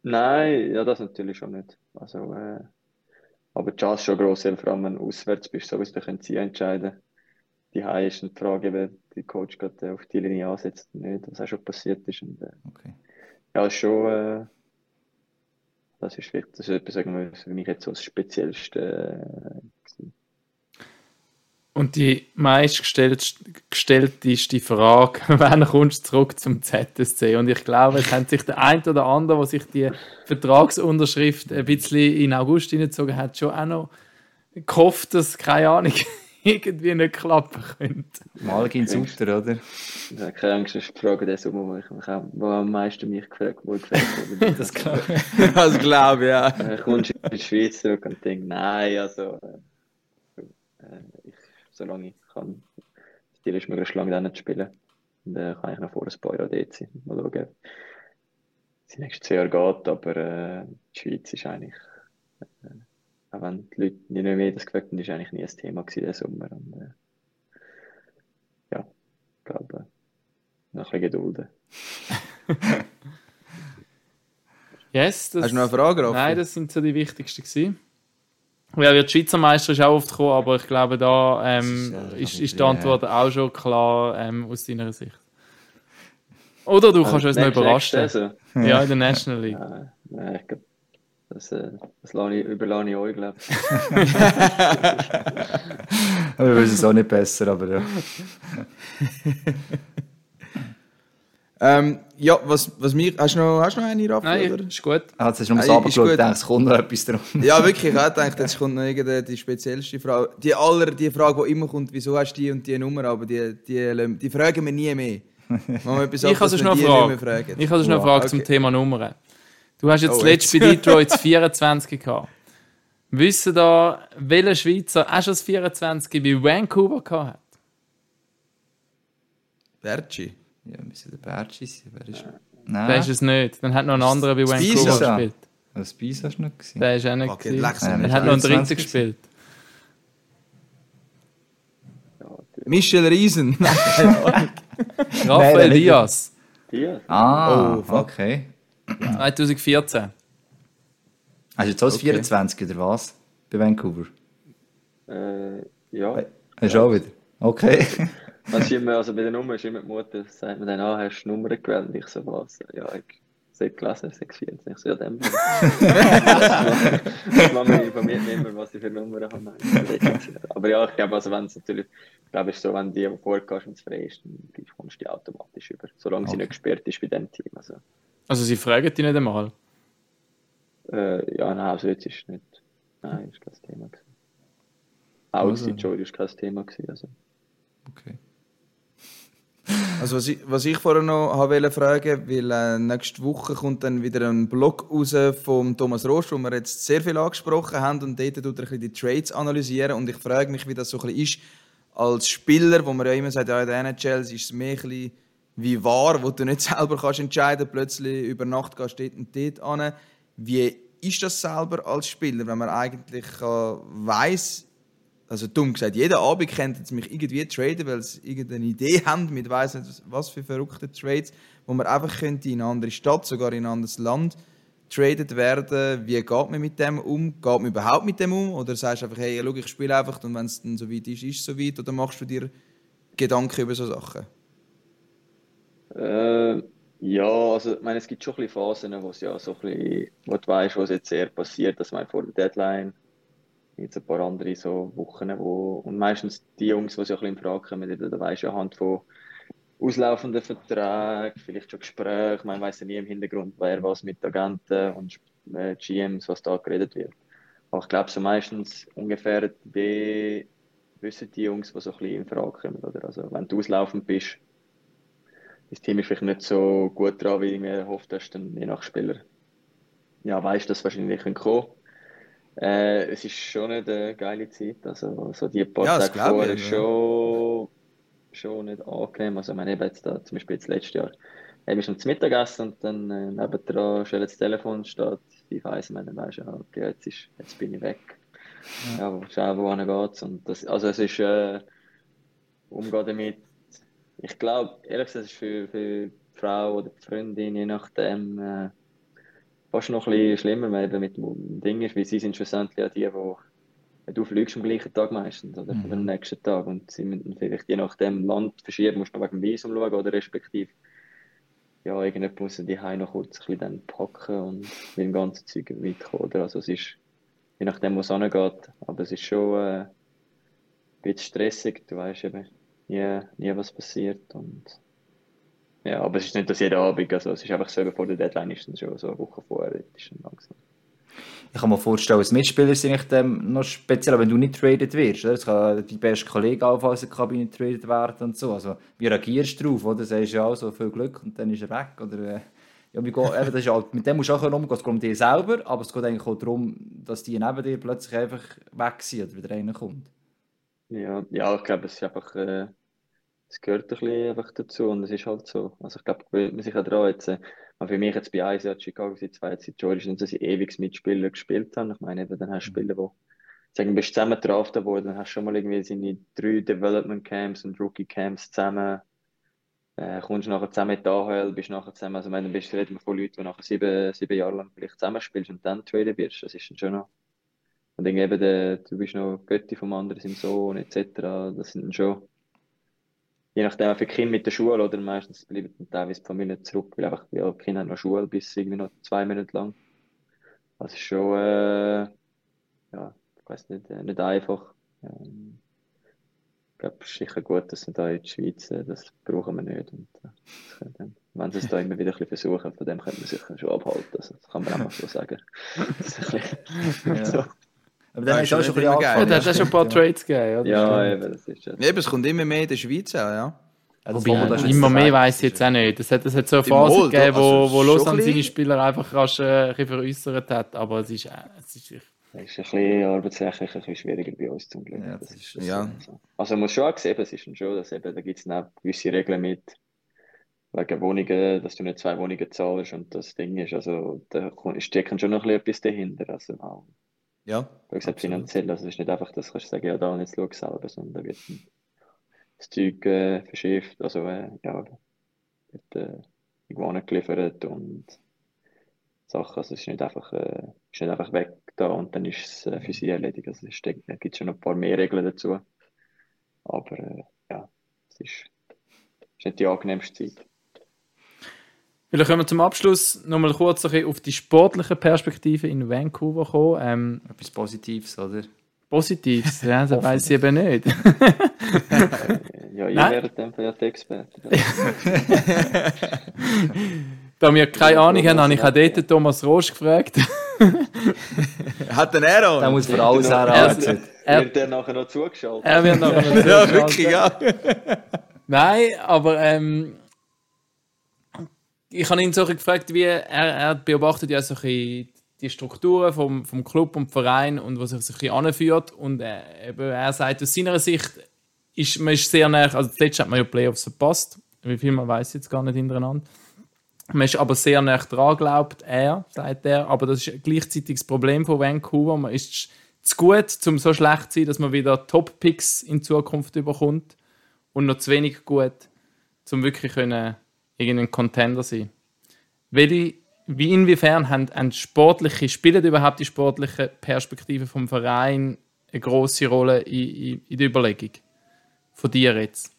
Nein, ja, das natürlich schon nicht. Also, äh, aber die Chance ist schon gross, vor allem wenn du auswärts bist, so wie du kannst sie entscheiden. Die High ist eine Frage, wenn der Coach gerade auf die Linie ansetzt oder nicht, was auch schon passiert ist. Und, äh, Okay. ja, schon, äh, das ist wirklich, das ist etwas, wir, für mich jetzt so das Speziellste. Äh, gewesen. Und die meistgestellteste Frage, [laughs] wann kommst du zurück zum ZSC? Und ich glaube, es hat sich der ein oder andere, der sich die Vertragsunterschrift ein bisschen in August hineingezogen hat, schon auch noch gehofft, dass, keine Ahnung, [laughs] irgendwie nicht klappen könnte. Mal gehen Sutter, oder? Ich habe keine Angst, das ist die Frage der Sommer, wo, ich mich auch, wo am meisten mich gefragt, wo ich gefragt wurde. [laughs] Das glaube ich. Das glaube ich, ja. Äh, kommst du in die Schweiz zurück und denkst, nein, also, äh, äh, ich, solange ich kann, das Ziel ist möglichst lange dann zu spielen. Und äh, kann ich noch vor ein paar Jahren dort sein. Mal schauen, wie es die nächsten zwei Jahre geht, aber äh, die Schweiz ist eigentlich, äh, auch wenn die Leute nicht mehr das gefragt haben, ist eigentlich nie ein Thema gewesen, der Sommer. Und, äh, ja, ich glaube, noch ein bisschen gedulden. [laughs] Yes, das, Hast du noch eine Frage, Raffi? Nein, das sind so die wichtigsten gewesen. Ja, wie der Schweizer Meister ist auch oft gekommen, aber ich glaube, da ähm, ist, äh, ist, die Antwort auch schon klar ähm, aus deiner Sicht. Oder du kannst uns noch überraschen. Saison. Ja, in der National League. Ja, ja, ich glaube, das, äh, das lasse ich, überlasse ich euch, glaube ich. [laughs] Wir wissen es auch nicht besser, aber ja. [laughs] Ähm, ja, was, was mir. Hast du noch, hast du noch eine, Raffi? Nein, oder? ist gut. Ah, jetzt hast du gut. und denkst, es kommt noch etwas drum. Ja, wirklich, ich habe gedacht, jetzt kommt noch irgendeine die speziellste Frage. Die, aller, die Frage, die immer kommt, wieso hast du die und die Nummer, aber die, die, die fragen wir nie mehr. Etwas [laughs] Ich ab, habe noch eine Frage. fragen. Ich habe noch eine Frage zum Okay. Thema Nummern. Du hast jetzt Oh, zuletzt bei Detroit das 24 gehabt. Wissen da, welcher Schweizer auch schon das 24 bei Vancouver gehabt hat? Berci. Ja, müsste der Bergi sein. Wer ist... Der Nein, ist es nicht. Dann hat noch ein anderer bei Vancouver gespielt. das Bies hast du nicht gesehen. Der ist auch nicht. Okay. Ja, Dann hat noch ein 23 dritter gespielt. Michel Riesen. [laughs] Der- Diaz. Diaz. Ah, Oh, okay. 2014. Hast du jetzt auch das Okay. 24 oder was? Bei Vancouver? Äh, ja. Hast du auch wieder? Okay. [laughs] Ist immer, also bei der Nummer ist immer die Mutter, sagt mir dann, ah, hast du die Nummer gewählt? Und ich so, was? Ja, ich sehe gelesen, 624. Ich so, ja, dann. Die [laughs] Mama informiert mich immer, was ich für Nummern habe. Aber ja, ich glaube, also wenn es natürlich, ich glaube, es ist so, wenn die, die vorgehst und es frei ist, dann kommst du die automatisch über. Solange sie Okay. nicht gesperrt ist bei dem Team. Also, Also sie fragen dich nicht einmal. äh, ja, nein, also jetzt ist nicht, nein, ist kein Thema gewesen. Auch Also. also. Joy ist kein Thema gewesen, also. okay. Also was ich, was ich vorher noch wollte fragen, weil äh, nächste Woche kommt dann wieder ein Blog raus vom Thomas Rost, wo wir jetzt sehr viel angesprochen haben und dort tut er ein bisschen die Trades analysieren und ich frage mich, wie das so ein bisschen ist als Spieler, wo man ja immer sagt, ja in der NHL ist es mehr ein wie wahr, wo du nicht [laughs] selber kannst entscheiden, plötzlich über Nacht gehst du dort und dort an. Wie ist das selber als Spieler, wenn man eigentlich äh, weiß also dumm gesagt, jeden Abend könnten sie mich irgendwie traden, weil sie irgendeine Idee haben mit weiss nicht was für verrückte Trades, wo man einfach könnte in eine andere Stadt, sogar in ein anderes Land tradet werden. Wie geht man mit dem um? Geht man überhaupt mit dem um? Oder sagst du einfach, hey, schau, ich spiele einfach und wenn es dann so weit ist, ist es so weit? Oder machst du dir Gedanken über so Sachen? Äh, ja, also ich meine, es gibt schon ein Phasen, wo es ja so ein bisschen, wo du weißt, was jetzt eher passiert, dass man vor der Deadline jetzt ein paar andere so Wochen, wo und meistens die Jungs, die so ein bisschen in Frage kommen, da weisst du anhand von auslaufenden Verträgen, vielleicht schon Gesprächen, man weiß ja nie im Hintergrund, wer was mit Agenten und äh, GMs, was da geredet wird. Aber ich glaube, so meistens ungefähr die wissen die Jungs, die so ein bisschen in Frage kommen, oder? Also wenn du auslaufend bist, das Team ist vielleicht nicht so gut dran, wie ich mir erhofft hast, dann je nach Spieler. Ja, weißt dass wahrscheinlich kommen. Äh, es ist schon nicht eine geile Zeit. Also, so die paar Ja, Tage vorher ich, ist schon, schon nicht angenehm. Also, ich meine, eben jetzt da, zum Beispiel jetzt letztes Jahr, eben schon zum Mittagessen und dann äh, nebendran schnell das Telefon steht, ich weiss, man, du, ja, okay, jetzt, ist, jetzt bin ich weg. Ja, ja schau, wohin geht's. Und das, also, es ist, äh, umgehen damit, ich glaube, ehrlich gesagt, es ist für, für die Frau oder die Freundin, je nachdem, äh, fast noch ein bisschen schlimmer, weil eben mit dem Ding ist, weil sie sind schlussendlich ja die, die du fliegst am gleichen Tag meistens oder Mhm. am nächsten Tag und sie müssen vielleicht je nachdem Land verschieben, musst du noch wegen dem Visum schauen oder respektive ja, irgendjemand muss die Heim noch kurz ein bisschen dann packen und mit dem ganzen Zeug mitkommen, oder? Also es ist, je nachdem, wo es angeht, aber es ist schon äh, ein bisschen stressig, du weißt eben nie, nie was passiert und ja, aber es ist nicht das jeden Abend, also es ist einfach so, bevor der Deadline ist, dann schon so eine Woche vorher, ist dann langsam. Ich kann mir vorstellen, als Mitspieler sind ich dem noch speziell, wenn du nicht traded wirst. Oder? Es kann die beste Kollege allenfalls in der Kabine traded werden und so. Also, wie reagierst du darauf? Oder? Sagst du ja auch so viel Glück und dann ist er weg? Oder, äh, ja, wie geht, eben, das ist halt, mit dem musst du auch umgehen. Es geht um dich selber, aber es geht eigentlich auch darum, dass die neben dir plötzlich einfach weg sind oder wieder reinkommt. Ja, ja, ich glaube, es ist einfach, äh, es gehört ein bisschen einfach dazu und es ist halt so. Also ich glaube, man sich auch dran. Jetzt, äh, aber für mich jetzt bei eins Jahr Chicago, seit zwei Jahren George, ist nicht, dass ich ewig mit Spielern gespielt habe. Ich meine, eben, dann hast du Spieler, die sagen, du bist zusammen gedraftet worden, dann hast du schon mal irgendwie seine drei Development Camps und Rookie Camps zusammen, äh, kommst nachher zusammen in die AHL, bist nachher zusammen, also meine, dann bist du reden wir von Leuten, die nachher sieben, sieben Jahre lang vielleicht zusammenspielst und dann traden wirst. Das ist dann schon noch. Und dann eben, der, du bist noch Götti vom anderen, sein Sohn, etc. Das sind dann schon, je nachdem, für Kinder mit der Schule oder meistens bleiben dann teilweise die Familie zurück, weil einfach, ja, die Kinder haben noch Schule bis irgendwie noch zwei Monate lang. Das ist schon, äh, ja, ich weiß nicht, äh, nicht einfach. Ähm, ich glaube, es ist sicher gut, dass wir da in der Schweiz, äh, das brauchen wir nicht. Und, äh, dann, wenn sie es da immer wieder ein bisschen versuchen, von dem könnte man sich schon abhalten. Also, das kann man einfach so sagen. [laughs] Das ist ein bisschen, Ja. so. Aber Ja, dann ist hast du auch schon ein bisschen immer Ja, geil. angefangen. da hat es schon ein paar Trades gegeben. Oder? Ja, eben, das ist ja. Eben, es kommt immer mehr in der Schweiz auch, ja. Ja, das Wobei, das immer jetzt mehr weiß ich jetzt auch nicht. Es hat, es hat so eine Phase Mall, gegeben, wo, also wo Lausanne seine Spieler einfach rasch äh, ein bisschen veräußert hat. Aber es ist, äh, es ist, ich Das ist ein bisschen arbeitsrechtlich ein bisschen schwieriger bei uns zum Glück. Ja, das das ist ist- ja. so. Also man muss schon auch sehen, es ist schon, dass eben, da gibt es auch gewisse Regeln mit wegen Wohnungen, dass du nicht zwei Wohnungen zahlst und das Ding ist, also da kommt- steckt schon noch ein bisschen etwas dahinter. Also Ja, wie gesagt, finanziell, also es ist nicht einfach, dass du sagen, ja, da jetzt schau selber, sondern da wird das Zeug äh, verschifft, also äh, ja, wird äh, irgendwo angeliefert und Sachen, also es ist nicht einfach, äh, ist nicht einfach weg da und dann ist es äh, für sie erledigt. Also es gibt schon ein paar mehr Regeln dazu. Aber äh, ja, es ist, ist nicht die angenehmste Zeit. Vielleicht können wir zum Abschluss noch mal kurz ein auf die sportliche Perspektive in Vancouver kommen. Ähm, Etwas Positives, oder? Positives, ja, das [laughs] weiß ich eben nicht. [laughs] [laughs] Ja, ihr Nein. werdet dann ja die Experten. Da wir keine Ahnung haben, habe ich auch dort den Thomas Rosch gefragt. Hat denn er auch? Da muss vor alles heranziehen. Er- Wird der nachher noch zugeschaltet? er wird nachher noch ja, zuschalten. wirklich, ja. Nein, aber ähm, ich habe ihn so gefragt, wie er, er beobachtet ja so die Strukturen vom, vom Club und Verein und was sich so anführt. Und äh, eben, er sagt, aus seiner Sicht ist man ist sehr nah, also zuletzt hat man ja Playoffs verpasst, wie viel man weiß jetzt gar nicht hintereinander. Man ist aber sehr nah dran, glaubt er, sagt er. Aber das ist gleichzeitig das Problem von Vancouver. Man ist zu gut, um so schlecht zu sein, dass man wieder Top-Picks in Zukunft bekommt und noch zu wenig gut, um wirklich können, irgendein Contender sein. Welche, wie inwiefern haben, haben sportliche, spielen überhaupt die sportlichen Perspektiven vom Verein eine große Rolle in, in, in der Überlegung? Von dir jetzt?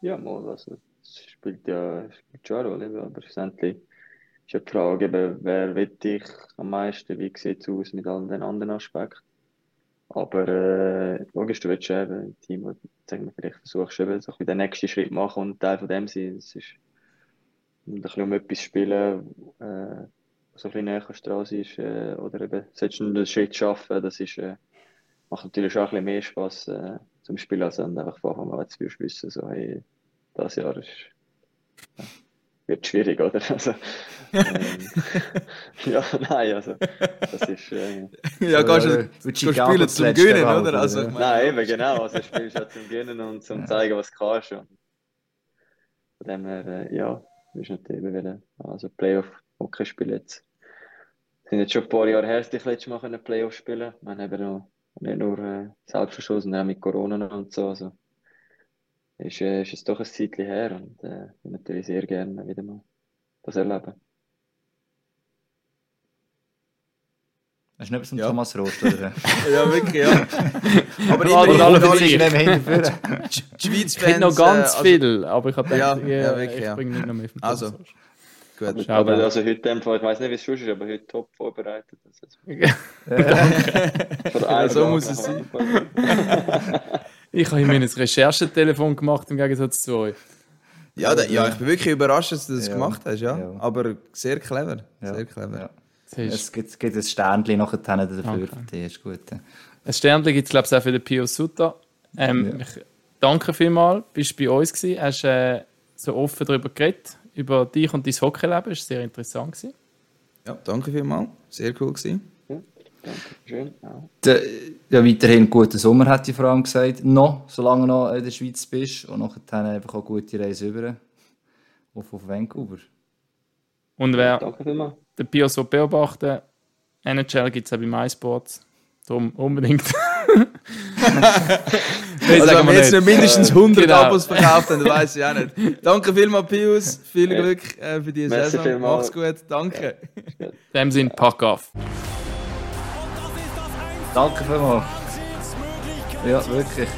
Ja, mal, also, es spielt ja spielt schon eine Rolle, aber schlussendlich ist ja die Frage, wer will ich am meisten, wie sieht es aus mit all den anderen Aspekten. Aber äh, logisch, du willst eben ein Team, sagen wir, vielleicht versuchst, eben, so den nächsten Schritt machen und Teil von dem sein. Es ist ein bisschen um etwas spielen, äh, was so ein bisschen näher dran ist, äh, oder eben, sollst du einen Schritt schaffen, das ist, äh, macht natürlich schon ein bisschen mehr Spaß äh, zum Spielen, als du einfach von Anfang an würdest wissen, so, hey, das Jahr ist, ja, wird schwierig, oder? [laughs] Also, ähm, [laughs] ja, nein, also, das ist, äh, [laughs] Ja, gehst du Äh, du Chicago spielen zum halt, oder? Also, ich meine, nein, eben, genau, also, spielst du ja zum Gewinnen und zum zeigen, was du kannst. Und von dem her, äh, ja, du bist natürlich eben wollen, also Playoff-Hockey spielen jetzt. Es sind jetzt schon ein paar Jahre her, dass ich letztes Mal Playoff spielen Wir haben eben noch nicht nur äh, Selbstverschluss, sondern auch mit Corona und so. Also, ist, äh, ist es doch ein Zeitchen her und äh, ich würde natürlich sehr gerne wieder mal das erleben. Hast du nicht zum Ja. Thomas Rost, oder? [laughs] ja, wirklich, ja. [laughs] Aber Ja, immerhin, alle. Nicht [laughs] die Schweiz Ich noch ganz äh, also, viel, aber ich habe gedacht, Ja, ja, ja, wirklich, ich ja. bringe nicht noch mehr Also. Rosch. Gut. Aber da. also heute einfach, ich weiß nicht, wie es schon ist, aber heute top vorbereitet. Also, von einer so muss es anderen. Ich habe mir ein Recherchetelefon gemacht im Gegensatz zu euch. Ja, da, ja, ich bin wirklich überrascht, dass du das Ja. gemacht hast, ja. Ja. Aber sehr clever, Ja. sehr clever. Es gibt, es gibt ein Sternchen nachher dafür. Okay. Das ist gut. Ein Sternchen gibt es, glaube ich, auch für den Pio Sutter. Ähm, ich, danke vielmals, bist du bei uns gewesen, hast äh, so offen darüber geredet, über dich und dein Hockeyleben, das war sehr interessant. Gewesen. Ja, danke vielmals. Sehr cool gewesen. Danke schön. Ja. Der, ja, weiterhin einen guten Sommer, hat die vor allem gesagt. Noch, solange du noch in der Schweiz bist. Und nachher dann einfach auch gute Reise über. Auf, auf Vancouver. Und wer den Pio so beobachten, NHL gibt es auch bei MySports. Darum unbedingt. Nein, [laughs] Also, wenn wir wir jetzt nicht. mindestens 100 Genau. Abos verkauft haben, dann weiß ich auch nicht. Danke vielmals, Pius. Viel Glück äh, für diese Saison. Mach's gut. Danke. In dem Sinn, pack auf. Danke vielmals. Ja, wirklich.